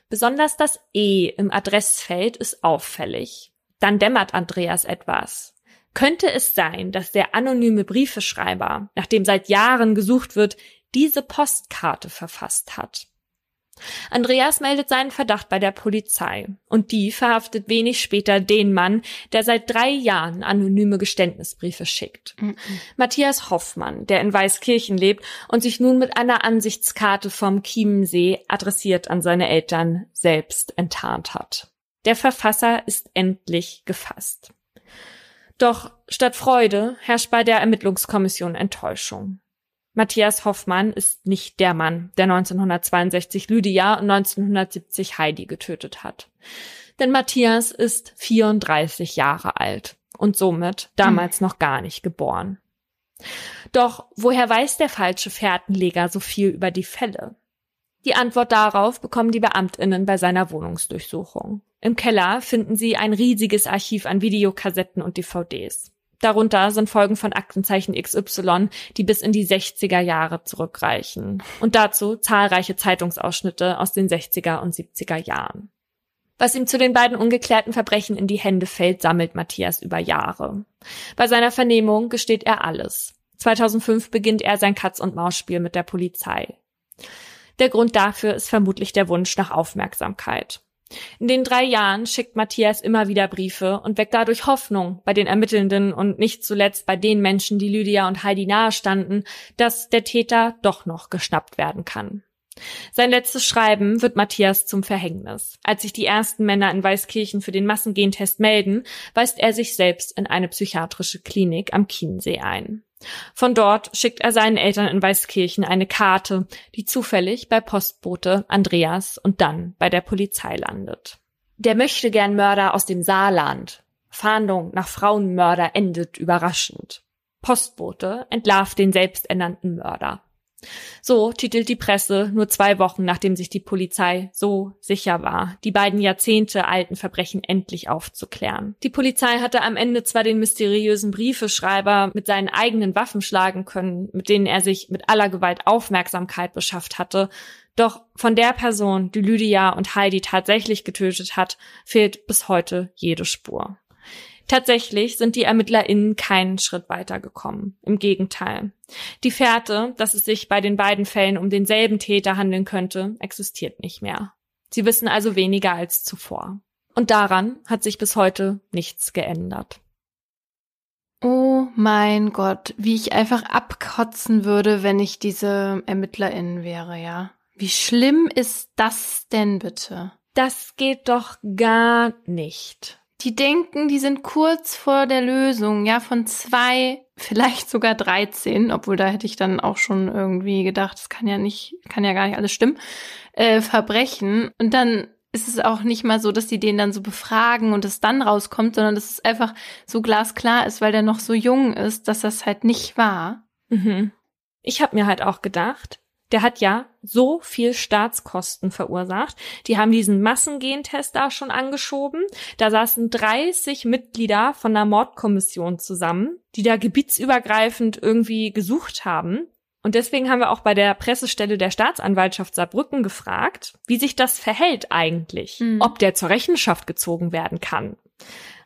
Besonders das E im Adressfeld ist auffällig. Dann dämmert Andreas etwas. Könnte es sein, dass der anonyme Briefeschreiber, nach dem seit Jahren gesucht wird, diese Postkarte verfasst hat? Andreas meldet seinen Verdacht bei der Polizei und die verhaftet wenig später den Mann, der seit drei Jahren anonyme Geständnisbriefe schickt. Mhm. Matthias Hoffmann, der in Weißkirchen lebt und sich nun mit einer Ansichtskarte vom Chiemensee adressiert an seine Eltern selbst enttarnt hat. Der Verfasser ist endlich gefasst. Doch statt Freude herrscht bei der Ermittlungskommission Enttäuschung. Matthias Hoffmann ist nicht der Mann, der 1962 Lydia und 1970 Heidi getötet hat. Denn Matthias ist 34 Jahre alt und somit damals noch gar nicht geboren. Doch woher weiß der falsche Fährtenleger so viel über die Fälle? Die Antwort darauf bekommen die Beamtinnen bei seiner Wohnungsdurchsuchung. Im Keller finden sie ein riesiges Archiv an Videokassetten und DVDs. Darunter sind Folgen von Aktenzeichen XY, die bis in die 60er Jahre zurückreichen. Und dazu zahlreiche Zeitungsausschnitte aus den 60er und 70er Jahren. Was ihm zu den beiden ungeklärten Verbrechen in die Hände fällt, sammelt Matthias über Jahre. Bei seiner Vernehmung gesteht er alles. 2005 beginnt er sein Katz-und-Maus-Spiel mit der Polizei. Der Grund dafür ist vermutlich der Wunsch nach Aufmerksamkeit. In den drei Jahren schickt Matthias immer wieder Briefe und weckt dadurch Hoffnung bei den Ermittelnden und nicht zuletzt bei den Menschen, die Lydia und Heidi nahestanden, dass der Täter doch noch geschnappt werden kann. Sein letztes Schreiben wird Matthias zum Verhängnis. Als sich die ersten Männer in Weißkirchen für den Massengentest melden, weist er sich selbst in eine psychiatrische Klinik am Chiemsee ein. Von dort schickt er seinen Eltern in Weißkirchen eine Karte, die zufällig bei Postbote Andreas und dann bei der Polizei landet. Der möchte gern Mörder aus dem Saarland. Fahndung nach Frauenmörder endet überraschend. Postbote entlarvt den selbsternannten Mörder. So titelt die Presse nur zwei Wochen, nachdem sich die Polizei so sicher war, die beiden Jahrzehnte alten Verbrechen endlich aufzuklären. Die Polizei hatte am Ende zwar den mysteriösen Briefeschreiber mit seinen eigenen Waffen schlagen können, mit denen er sich mit aller Gewalt Aufmerksamkeit beschafft hatte, doch von der Person, die Lydia und Heidi tatsächlich getötet hat, fehlt bis heute jede Spur. Tatsächlich sind die ErmittlerInnen keinen Schritt weitergekommen. Im Gegenteil. Die Fährte, dass es sich bei den beiden Fällen um denselben Täter handeln könnte, existiert nicht mehr. Sie wissen also weniger als zuvor. Und daran hat sich bis heute nichts geändert. Oh mein Gott, wie ich einfach abkotzen würde, wenn ich diese ErmittlerInnen wäre, ja. Wie schlimm ist das denn bitte? Das geht doch gar nicht. Die denken, die sind kurz vor der Lösung, ja, von zwei, vielleicht sogar 13, obwohl da hätte ich dann auch schon irgendwie gedacht, das kann ja nicht, kann ja gar nicht alles stimmen, äh, Verbrechen. Und dann ist es auch nicht mal so, dass die den dann so befragen und es dann rauskommt, sondern dass es einfach so glasklar ist, weil der noch so jung ist, dass das halt nicht war. Mhm. Ich habe mir halt auch gedacht, der hat ja so viel Staatskosten verursacht. Die haben diesen Massengentest da schon angeschoben. Da saßen 30 Mitglieder von der Mordkommission zusammen, die da gebietsübergreifend irgendwie gesucht haben. Und deswegen haben wir auch bei der Pressestelle der Staatsanwaltschaft Saarbrücken gefragt, wie sich das verhält eigentlich, mhm. ob der zur Rechenschaft gezogen werden kann.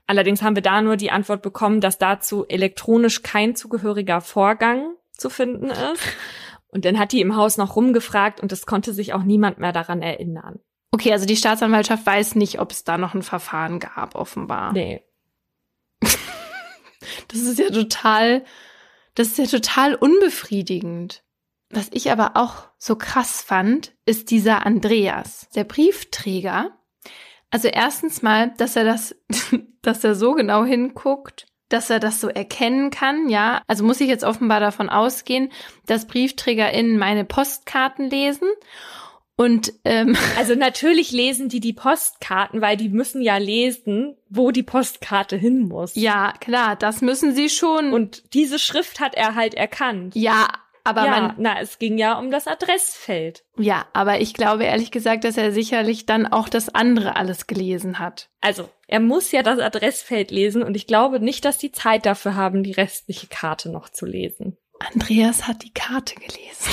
Allerdings haben wir da nur die Antwort bekommen, dass dazu elektronisch kein zugehöriger Vorgang zu finden ist. Und dann hat die im Haus noch rumgefragt und es konnte sich auch niemand mehr daran erinnern. Okay, also die Staatsanwaltschaft weiß nicht, ob es da noch ein Verfahren gab, offenbar. Nee. das ist ja total, das ist ja total unbefriedigend. Was ich aber auch so krass fand, ist dieser Andreas, der Briefträger. Also erstens mal, dass er das, dass er so genau hinguckt dass er das so erkennen kann, ja. Also muss ich jetzt offenbar davon ausgehen, dass BriefträgerInnen meine Postkarten lesen. Und ähm, also natürlich lesen die die Postkarten, weil die müssen ja lesen, wo die Postkarte hin muss. Ja, klar, das müssen sie schon. Und diese Schrift hat er halt erkannt. Ja, aber ja, man, na, es ging ja um das Adressfeld. Ja, aber ich glaube ehrlich gesagt, dass er sicherlich dann auch das andere alles gelesen hat. Also, er muss ja das Adressfeld lesen und ich glaube nicht, dass die Zeit dafür haben, die restliche Karte noch zu lesen. Andreas hat die Karte gelesen.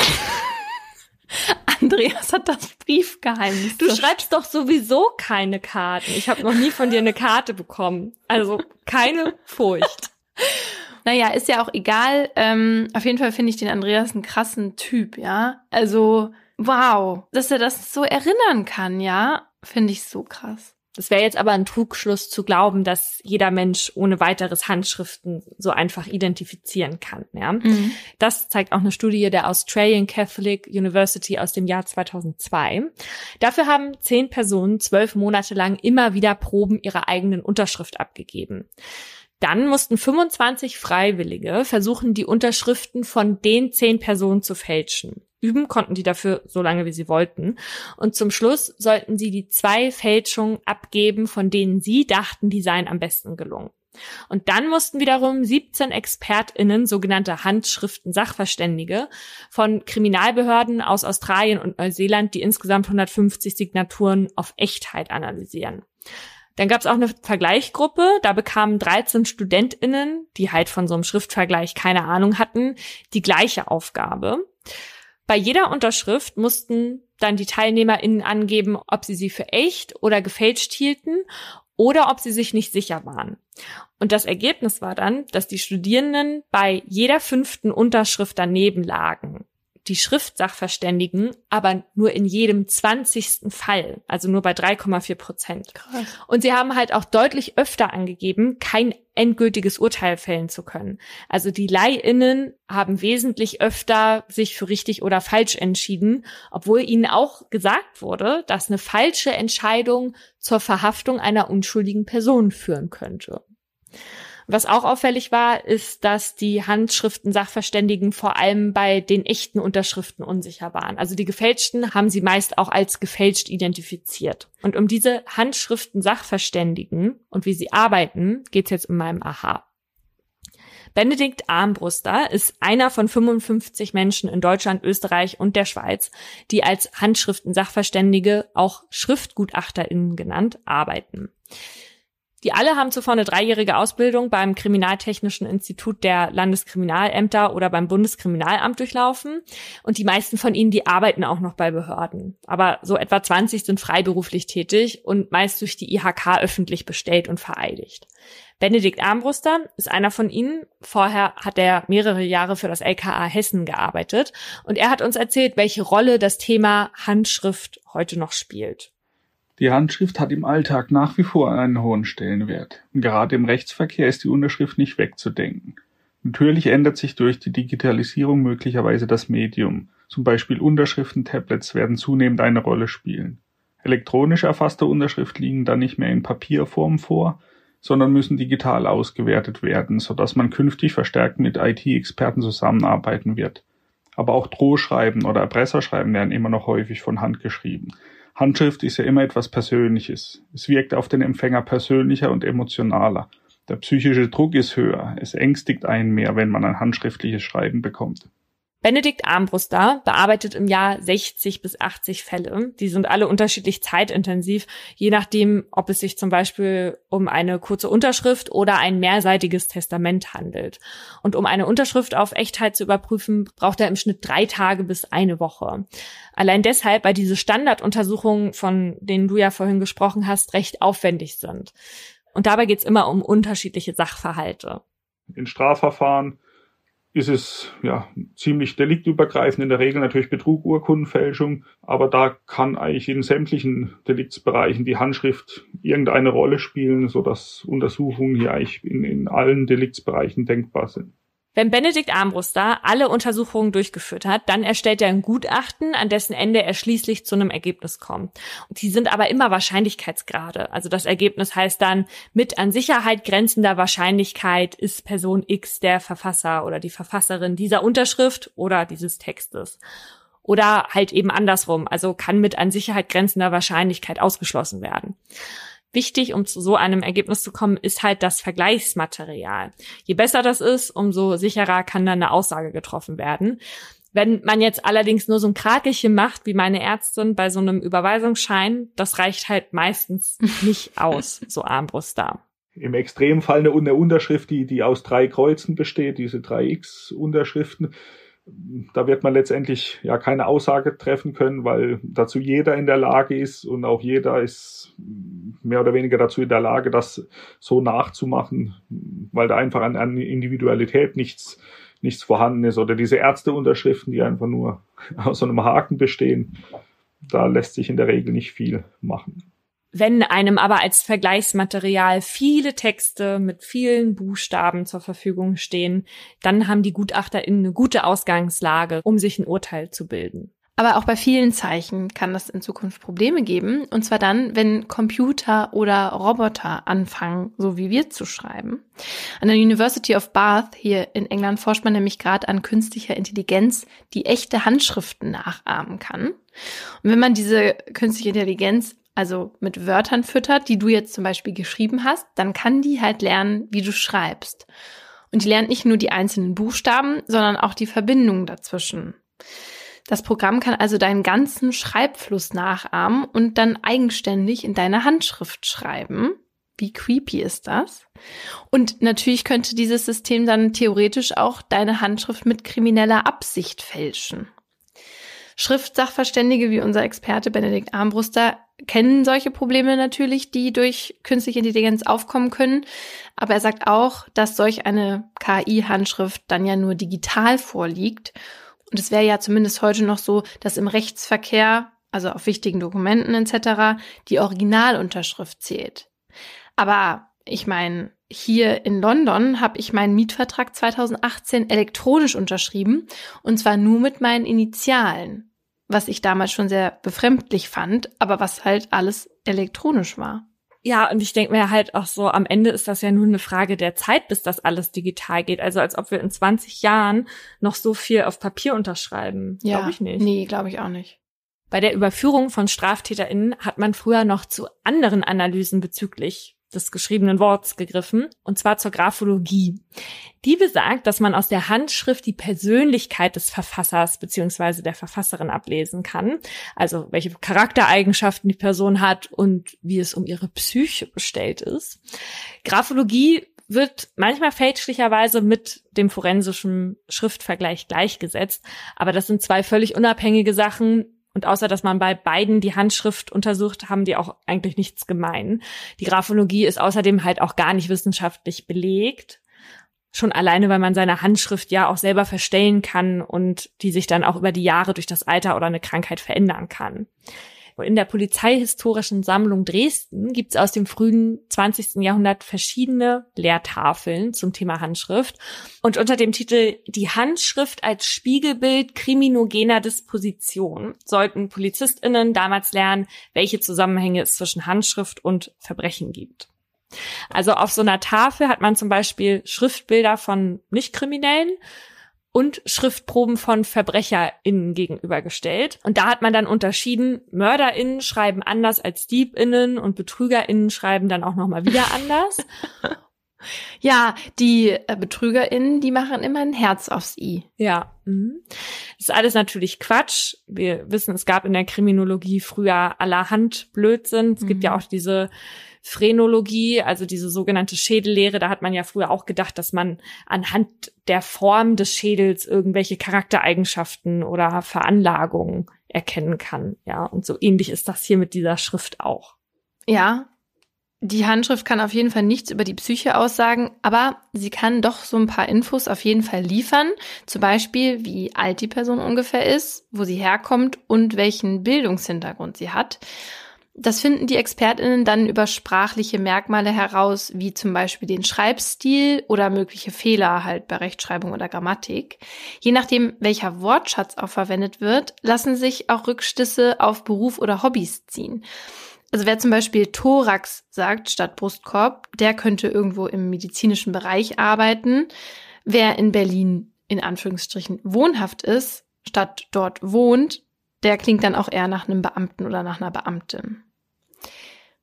Andreas hat das Briefgeheimnis. Du schreibst doch sowieso keine Karten. Ich habe noch nie von dir eine Karte bekommen. Also keine Furcht. Naja, ist ja auch egal. Ähm, auf jeden Fall finde ich den Andreas einen krassen Typ, ja. Also, wow, dass er das so erinnern kann, ja, finde ich so krass. Das wäre jetzt aber ein Trugschluss zu glauben, dass jeder Mensch ohne weiteres Handschriften so einfach identifizieren kann. Ja? Mhm. Das zeigt auch eine Studie der Australian Catholic University aus dem Jahr 2002. Dafür haben zehn Personen zwölf Monate lang immer wieder Proben ihrer eigenen Unterschrift abgegeben. Dann mussten 25 Freiwillige versuchen, die Unterschriften von den zehn Personen zu fälschen. Üben konnten die dafür so lange, wie sie wollten. Und zum Schluss sollten sie die zwei Fälschungen abgeben, von denen sie dachten, die seien am besten gelungen. Und dann mussten wiederum 17 ExpertInnen, sogenannte Handschriften-Sachverständige, von Kriminalbehörden aus Australien und Neuseeland die insgesamt 150 Signaturen auf Echtheit analysieren. Dann gab es auch eine Vergleichsgruppe, da bekamen 13 StudentInnen, die halt von so einem Schriftvergleich keine Ahnung hatten, die gleiche Aufgabe. Bei jeder Unterschrift mussten dann die TeilnehmerInnen angeben, ob sie sie für echt oder gefälscht hielten oder ob sie sich nicht sicher waren. Und das Ergebnis war dann, dass die Studierenden bei jeder fünften Unterschrift daneben lagen die Schriftsachverständigen aber nur in jedem zwanzigsten Fall, also nur bei 3,4 Prozent. Krass. Und sie haben halt auch deutlich öfter angegeben, kein endgültiges Urteil fällen zu können. Also die LeihInnen haben wesentlich öfter sich für richtig oder falsch entschieden, obwohl ihnen auch gesagt wurde, dass eine falsche Entscheidung zur Verhaftung einer unschuldigen Person führen könnte. Was auch auffällig war, ist, dass die Handschriften-Sachverständigen vor allem bei den echten Unterschriften unsicher waren. Also die gefälschten haben sie meist auch als gefälscht identifiziert. Und um diese Handschriften-Sachverständigen und wie sie arbeiten, geht's jetzt in meinem Aha. Benedikt Armbruster ist einer von 55 Menschen in Deutschland, Österreich und der Schweiz, die als Handschriften-Sachverständige, auch SchriftgutachterInnen genannt, arbeiten. Die alle haben zuvor eine dreijährige Ausbildung beim Kriminaltechnischen Institut der Landeskriminalämter oder beim Bundeskriminalamt durchlaufen. Und die meisten von ihnen, die arbeiten auch noch bei Behörden. Aber so etwa 20 sind freiberuflich tätig und meist durch die IHK öffentlich bestellt und vereidigt. Benedikt Armbruster ist einer von ihnen. Vorher hat er mehrere Jahre für das LKA Hessen gearbeitet. Und er hat uns erzählt, welche Rolle das Thema Handschrift heute noch spielt. Die Handschrift hat im Alltag nach wie vor einen hohen Stellenwert. Und gerade im Rechtsverkehr ist die Unterschrift nicht wegzudenken. Natürlich ändert sich durch die Digitalisierung möglicherweise das Medium, Zum Beispiel Unterschriftentablets werden zunehmend eine Rolle spielen. Elektronisch erfasste Unterschrift liegen dann nicht mehr in Papierform vor, sondern müssen digital ausgewertet werden, sodass man künftig verstärkt mit IT-Experten zusammenarbeiten wird. Aber auch Drohschreiben oder Erpresserschreiben werden immer noch häufig von Hand geschrieben. Handschrift ist ja immer etwas Persönliches. Es wirkt auf den Empfänger persönlicher und emotionaler. Der psychische Druck ist höher. Es ängstigt einen mehr, wenn man ein handschriftliches Schreiben bekommt. Benedikt Armbruster bearbeitet im Jahr 60 bis 80 Fälle. Die sind alle unterschiedlich zeitintensiv, je nachdem, ob es sich zum Beispiel um eine kurze Unterschrift oder ein mehrseitiges Testament handelt. Und um eine Unterschrift auf Echtheit zu überprüfen, braucht er im Schnitt drei Tage bis eine Woche. Allein deshalb, weil diese Standarduntersuchungen, von denen du ja vorhin gesprochen hast, recht aufwendig sind. Und dabei geht es immer um unterschiedliche Sachverhalte. In Strafverfahren ist es ja ziemlich deliktübergreifend, in der Regel natürlich Betrug, Urkundenfälschung, aber da kann eigentlich in sämtlichen Deliktsbereichen die Handschrift irgendeine Rolle spielen, so dass Untersuchungen hier eigentlich in, in allen Deliktsbereichen denkbar sind. Wenn Benedikt Armbruster alle Untersuchungen durchgeführt hat, dann erstellt er ein Gutachten, an dessen Ende er schließlich zu einem Ergebnis kommt. Und die sind aber immer Wahrscheinlichkeitsgrade. Also das Ergebnis heißt dann, mit an Sicherheit grenzender Wahrscheinlichkeit ist Person X der Verfasser oder die Verfasserin dieser Unterschrift oder dieses Textes. Oder halt eben andersrum, also kann mit an Sicherheit grenzender Wahrscheinlichkeit ausgeschlossen werden. Wichtig, um zu so einem Ergebnis zu kommen, ist halt das Vergleichsmaterial. Je besser das ist, umso sicherer kann dann eine Aussage getroffen werden. Wenn man jetzt allerdings nur so ein Krakelchen macht, wie meine Ärztin bei so einem Überweisungsschein, das reicht halt meistens nicht aus, so Armbruster. Im Extremfall eine, eine Unterschrift, die, die aus drei Kreuzen besteht, diese drei X-Unterschriften, da wird man letztendlich ja keine Aussage treffen können, weil dazu jeder in der Lage ist und auch jeder ist mehr oder weniger dazu in der Lage, das so nachzumachen, weil da einfach an, an Individualität nichts, nichts vorhanden ist. Oder diese Ärzteunterschriften, die einfach nur aus so einem Haken bestehen, da lässt sich in der Regel nicht viel machen. Wenn einem aber als Vergleichsmaterial viele Texte mit vielen Buchstaben zur Verfügung stehen, dann haben die GutachterInnen eine gute Ausgangslage, um sich ein Urteil zu bilden. Aber auch bei vielen Zeichen kann das in Zukunft Probleme geben. Und zwar dann, wenn Computer oder Roboter anfangen, so wie wir zu schreiben. An der University of Bath hier in England forscht man nämlich gerade an künstlicher Intelligenz, die echte Handschriften nachahmen kann. Und wenn man diese künstliche Intelligenz also mit Wörtern füttert, die du jetzt zum Beispiel geschrieben hast, dann kann die halt lernen, wie du schreibst. Und die lernt nicht nur die einzelnen Buchstaben, sondern auch die Verbindungen dazwischen. Das Programm kann also deinen ganzen Schreibfluss nachahmen und dann eigenständig in deine Handschrift schreiben. Wie creepy ist das? Und natürlich könnte dieses System dann theoretisch auch deine Handschrift mit krimineller Absicht fälschen. Schriftsachverständige wie unser Experte Benedikt Armbruster kennen solche Probleme natürlich, die durch künstliche Intelligenz aufkommen können. Aber er sagt auch, dass solch eine KI-Handschrift dann ja nur digital vorliegt. Und es wäre ja zumindest heute noch so, dass im Rechtsverkehr, also auf wichtigen Dokumenten etc., die Originalunterschrift zählt. Aber ich meine, hier in London habe ich meinen Mietvertrag 2018 elektronisch unterschrieben und zwar nur mit meinen Initialen was ich damals schon sehr befremdlich fand, aber was halt alles elektronisch war. Ja, und ich denke mir halt auch so, am Ende ist das ja nur eine Frage der Zeit, bis das alles digital geht. Also als ob wir in 20 Jahren noch so viel auf Papier unterschreiben. Ja, glaube ich nicht. Nee, glaube ich auch nicht. Bei der Überführung von StraftäterInnen hat man früher noch zu anderen Analysen bezüglich des geschriebenen Worts gegriffen, und zwar zur Graphologie. Die besagt, dass man aus der Handschrift die Persönlichkeit des Verfassers beziehungsweise der Verfasserin ablesen kann, also welche Charaktereigenschaften die Person hat und wie es um ihre Psyche bestellt ist. Graphologie wird manchmal fälschlicherweise mit dem forensischen Schriftvergleich gleichgesetzt, aber das sind zwei völlig unabhängige Sachen, und außer dass man bei beiden die Handschrift untersucht, haben die auch eigentlich nichts gemein. Die Graphologie ist außerdem halt auch gar nicht wissenschaftlich belegt. Schon alleine, weil man seine Handschrift ja auch selber verstellen kann und die sich dann auch über die Jahre durch das Alter oder eine Krankheit verändern kann. In der Polizeihistorischen Sammlung Dresden gibt es aus dem frühen 20. Jahrhundert verschiedene Lehrtafeln zum Thema Handschrift. Und unter dem Titel Die Handschrift als Spiegelbild kriminogener Disposition sollten PolizistInnen damals lernen, welche Zusammenhänge es zwischen Handschrift und Verbrechen gibt. Also auf so einer Tafel hat man zum Beispiel Schriftbilder von Nichtkriminellen und Schriftproben von VerbrecherInnen gegenübergestellt. Und da hat man dann unterschieden, MörderInnen schreiben anders als DiebInnen und BetrügerInnen schreiben dann auch nochmal wieder anders. Ja, die äh, BetrügerInnen, die machen immer ein Herz aufs I. Ja. Mhm. Das ist alles natürlich Quatsch. Wir wissen, es gab in der Kriminologie früher allerhand Blödsinn. Es mhm. gibt ja auch diese Phrenologie, also diese sogenannte Schädellehre, da hat man ja früher auch gedacht, dass man anhand der Form des Schädels irgendwelche Charaktereigenschaften oder Veranlagungen erkennen kann. Ja, und so ähnlich ist das hier mit dieser Schrift auch. Ja, die Handschrift kann auf jeden Fall nichts über die Psyche aussagen, aber sie kann doch so ein paar Infos auf jeden Fall liefern. Zum Beispiel, wie alt die Person ungefähr ist, wo sie herkommt und welchen Bildungshintergrund sie hat. Das finden die ExpertInnen dann über sprachliche Merkmale heraus, wie zum Beispiel den Schreibstil oder mögliche Fehler halt bei Rechtschreibung oder Grammatik. Je nachdem, welcher Wortschatz auch verwendet wird, lassen sich auch Rückschlüsse auf Beruf oder Hobbys ziehen. Also wer zum Beispiel Thorax sagt statt Brustkorb, der könnte irgendwo im medizinischen Bereich arbeiten. Wer in Berlin in Anführungsstrichen wohnhaft ist, statt dort wohnt, der klingt dann auch eher nach einem Beamten oder nach einer Beamtin.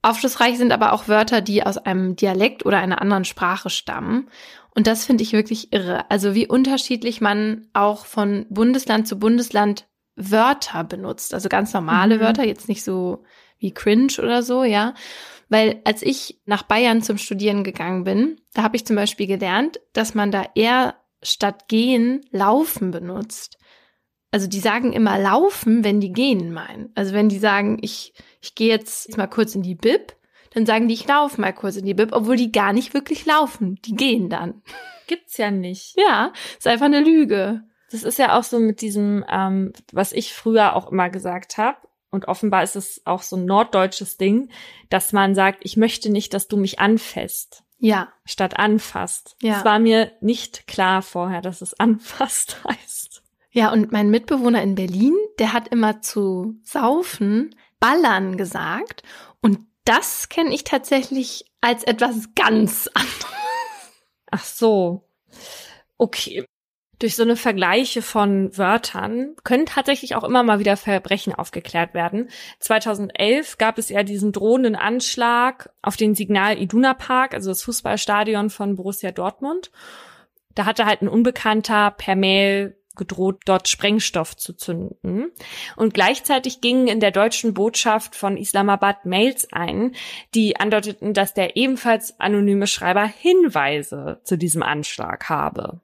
Aufschlussreich sind aber auch Wörter, die aus einem Dialekt oder einer anderen Sprache stammen. Und das finde ich wirklich irre. Also wie unterschiedlich man auch von Bundesland zu Bundesland Wörter benutzt. Also ganz normale mhm. Wörter, jetzt nicht so wie cringe oder so, ja. Weil als ich nach Bayern zum Studieren gegangen bin, da habe ich zum Beispiel gelernt, dass man da eher statt gehen laufen benutzt. Also die sagen immer laufen, wenn die gehen meinen. Also wenn die sagen, ich, ich gehe jetzt mal kurz in die Bib, dann sagen die, ich laufe mal kurz in die Bib, obwohl die gar nicht wirklich laufen. Die gehen dann. Gibt's ja nicht. Ja, ist einfach eine Lüge. Das ist ja auch so mit diesem, ähm, was ich früher auch immer gesagt habe. Und offenbar ist es auch so ein norddeutsches Ding, dass man sagt, ich möchte nicht, dass du mich anfasst. Ja. Statt anfasst. Ja. Es war mir nicht klar vorher, dass es anfasst heißt. Ja, und mein Mitbewohner in Berlin, der hat immer zu saufen ballern gesagt. Und das kenne ich tatsächlich als etwas ganz anderes. Ach so. Okay. Durch so eine Vergleiche von Wörtern können tatsächlich auch immer mal wieder Verbrechen aufgeklärt werden. 2011 gab es ja diesen drohenden Anschlag auf den Signal Iduna Park, also das Fußballstadion von Borussia Dortmund. Da hatte halt ein Unbekannter per Mail gedroht, dort Sprengstoff zu zünden. Und gleichzeitig gingen in der deutschen Botschaft von Islamabad Mails ein, die andeuteten, dass der ebenfalls anonyme Schreiber Hinweise zu diesem Anschlag habe.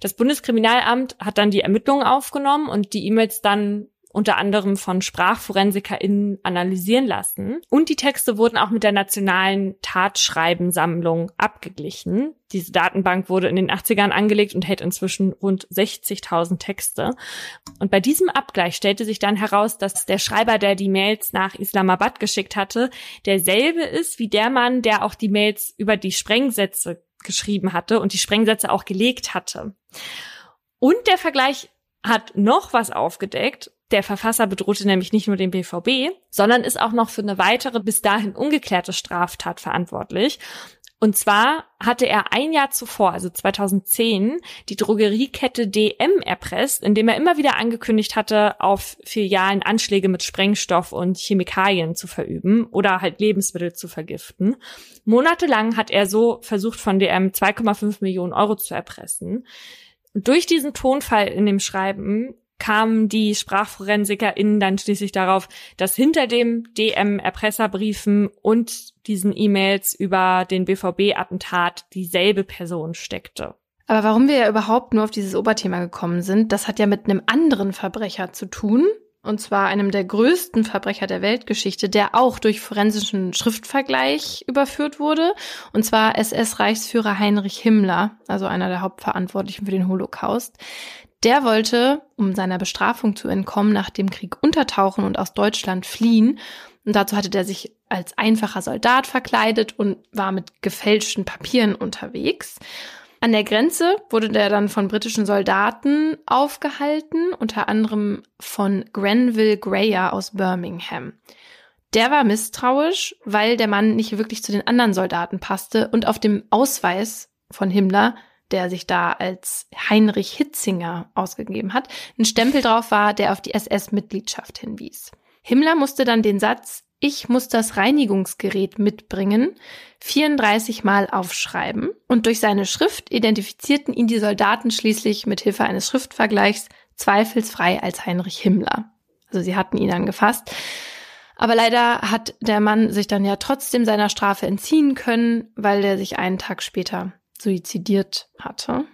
Das Bundeskriminalamt hat dann die Ermittlungen aufgenommen und die E-Mails dann unter anderem von SprachforensikerInnen analysieren lassen. Und die Texte wurden auch mit der nationalen Tatschreibensammlung abgeglichen. Diese Datenbank wurde in den 80ern angelegt und hält inzwischen rund 60.000 Texte. Und bei diesem Abgleich stellte sich dann heraus, dass der Schreiber, der die Mails nach Islamabad geschickt hatte, derselbe ist wie der Mann, der auch die Mails über die Sprengsätze geschrieben hatte und die Sprengsätze auch gelegt hatte. Und der Vergleich hat noch was aufgedeckt. Der Verfasser bedrohte nämlich nicht nur den BVB, sondern ist auch noch für eine weitere bis dahin ungeklärte Straftat verantwortlich. Und zwar hatte er ein Jahr zuvor, also 2010, die Drogeriekette DM erpresst, indem er immer wieder angekündigt hatte, auf Filialen Anschläge mit Sprengstoff und Chemikalien zu verüben oder halt Lebensmittel zu vergiften. Monatelang hat er so versucht, von DM 2,5 Millionen Euro zu erpressen. Durch diesen Tonfall in dem Schreiben kamen die SprachforensikerInnen dann schließlich darauf, dass hinter dem DM-Erpresserbriefen und diesen E-Mails über den BVB-Attentat dieselbe Person steckte. Aber warum wir ja überhaupt nur auf dieses Oberthema gekommen sind, das hat ja mit einem anderen Verbrecher zu tun, und zwar einem der größten Verbrecher der Weltgeschichte, der auch durch forensischen Schriftvergleich überführt wurde, und zwar SS-Reichsführer Heinrich Himmler, also einer der Hauptverantwortlichen für den Holocaust. Der wollte, um seiner Bestrafung zu entkommen, nach dem Krieg untertauchen und aus Deutschland fliehen. Und dazu hatte der sich als einfacher Soldat verkleidet und war mit gefälschten Papieren unterwegs. An der Grenze wurde der dann von britischen Soldaten aufgehalten, unter anderem von Grenville Greyer aus Birmingham. Der war misstrauisch, weil der Mann nicht wirklich zu den anderen Soldaten passte und auf dem Ausweis von Himmler, der sich da als Heinrich Hitzinger ausgegeben hat, ein Stempel drauf war, der auf die SS-Mitgliedschaft hinwies. Himmler musste dann den Satz ich muss das Reinigungsgerät mitbringen, 34 Mal aufschreiben und durch seine Schrift identifizierten ihn die Soldaten schließlich mit Hilfe eines Schriftvergleichs zweifelsfrei als Heinrich Himmler. Also sie hatten ihn angefasst. Aber leider hat der Mann sich dann ja trotzdem seiner Strafe entziehen können, weil er sich einen Tag später suizidiert hatte.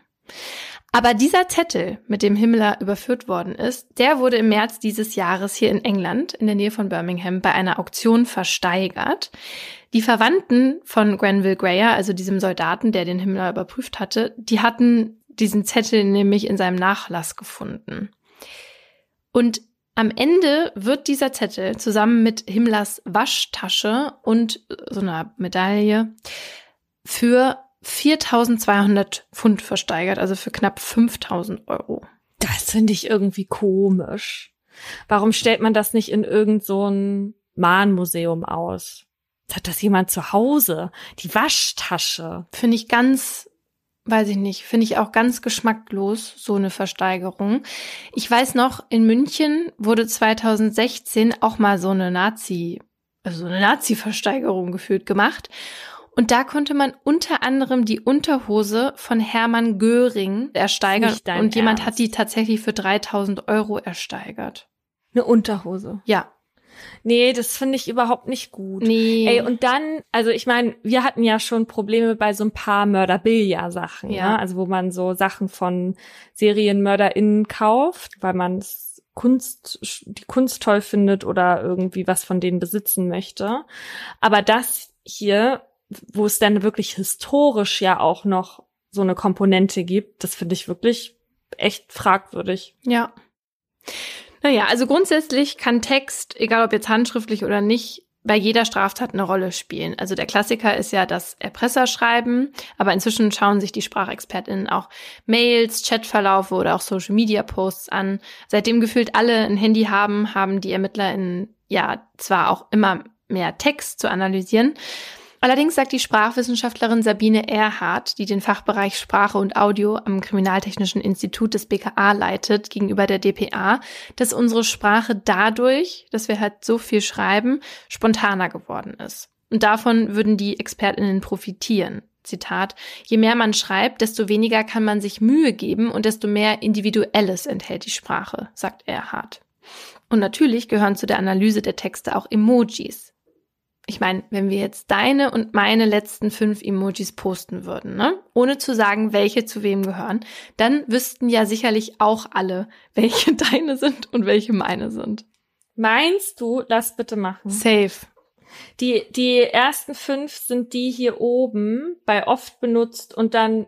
Aber dieser Zettel, mit dem Himmler überführt worden ist, der wurde im März dieses Jahres hier in England, in der Nähe von Birmingham, bei einer Auktion versteigert. Die Verwandten von Grenville Greyer, also diesem Soldaten, der den Himmler überprüft hatte, die hatten diesen Zettel nämlich in seinem Nachlass gefunden. Und am Ende wird dieser Zettel zusammen mit Himmlers Waschtasche und so einer Medaille für 4200 Pfund versteigert, also für knapp 5000 Euro. Das finde ich irgendwie komisch. Warum stellt man das nicht in irgend so ein Mahnmuseum aus? Hat das jemand zu Hause? Die Waschtasche. Finde ich ganz, weiß ich nicht, finde ich auch ganz geschmacklos, so eine Versteigerung. Ich weiß noch, in München wurde 2016 auch mal so eine Nazi, also so eine Nazi-Versteigerung geführt gemacht. Und da konnte man unter anderem die Unterhose von Hermann Göring ersteigern. Und jemand Ernst. hat die tatsächlich für 3000 Euro ersteigert. Eine Unterhose? Ja. Nee, das finde ich überhaupt nicht gut. Nee. Ey, und dann, also ich meine, wir hatten ja schon Probleme bei so ein paar Mörderbilliger-Sachen, ja. Ne? Also wo man so Sachen von SerienmörderInnen kauft, weil man Kunst, die Kunst toll findet oder irgendwie was von denen besitzen möchte. Aber das hier wo es dann wirklich historisch ja auch noch so eine Komponente gibt, das finde ich wirklich echt fragwürdig. Ja. Naja, also grundsätzlich kann Text, egal ob jetzt handschriftlich oder nicht, bei jeder Straftat eine Rolle spielen. Also der Klassiker ist ja das Erpresserschreiben, aber inzwischen schauen sich die SprachexpertInnen auch Mails, Chatverlaufe oder auch Social Media Posts an. Seitdem gefühlt alle ein Handy haben, haben die ErmittlerInnen ja zwar auch immer mehr Text zu analysieren, Allerdings sagt die Sprachwissenschaftlerin Sabine Erhardt, die den Fachbereich Sprache und Audio am Kriminaltechnischen Institut des BKA leitet, gegenüber der DPA, dass unsere Sprache dadurch, dass wir halt so viel schreiben, spontaner geworden ist. Und davon würden die ExpertInnen profitieren. Zitat, je mehr man schreibt, desto weniger kann man sich Mühe geben und desto mehr Individuelles enthält die Sprache, sagt Erhard. Und natürlich gehören zu der Analyse der Texte auch Emojis ich meine, wenn wir jetzt deine und meine letzten fünf Emojis posten würden, ne? ohne zu sagen, welche zu wem gehören, dann wüssten ja sicherlich auch alle, welche deine sind und welche meine sind. Meinst du, lass bitte machen. Safe. Die, die ersten fünf sind die hier oben bei oft benutzt und dann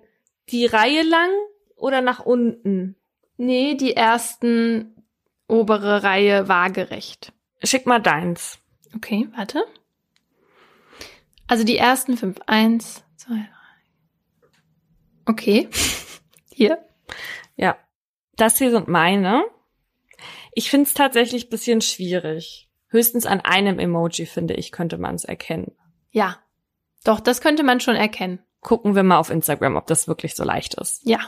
die Reihe lang oder nach unten? Nee, die ersten obere Reihe waagerecht. Schick mal deins. Okay, warte. Also die ersten fünf. Eins, zwei, drei. Okay. Hier. Ja. Das hier sind meine. Ich finde es tatsächlich bisschen schwierig. Höchstens an einem Emoji, finde ich, könnte man es erkennen. Ja. Doch, das könnte man schon erkennen. Gucken wir mal auf Instagram, ob das wirklich so leicht ist. Ja.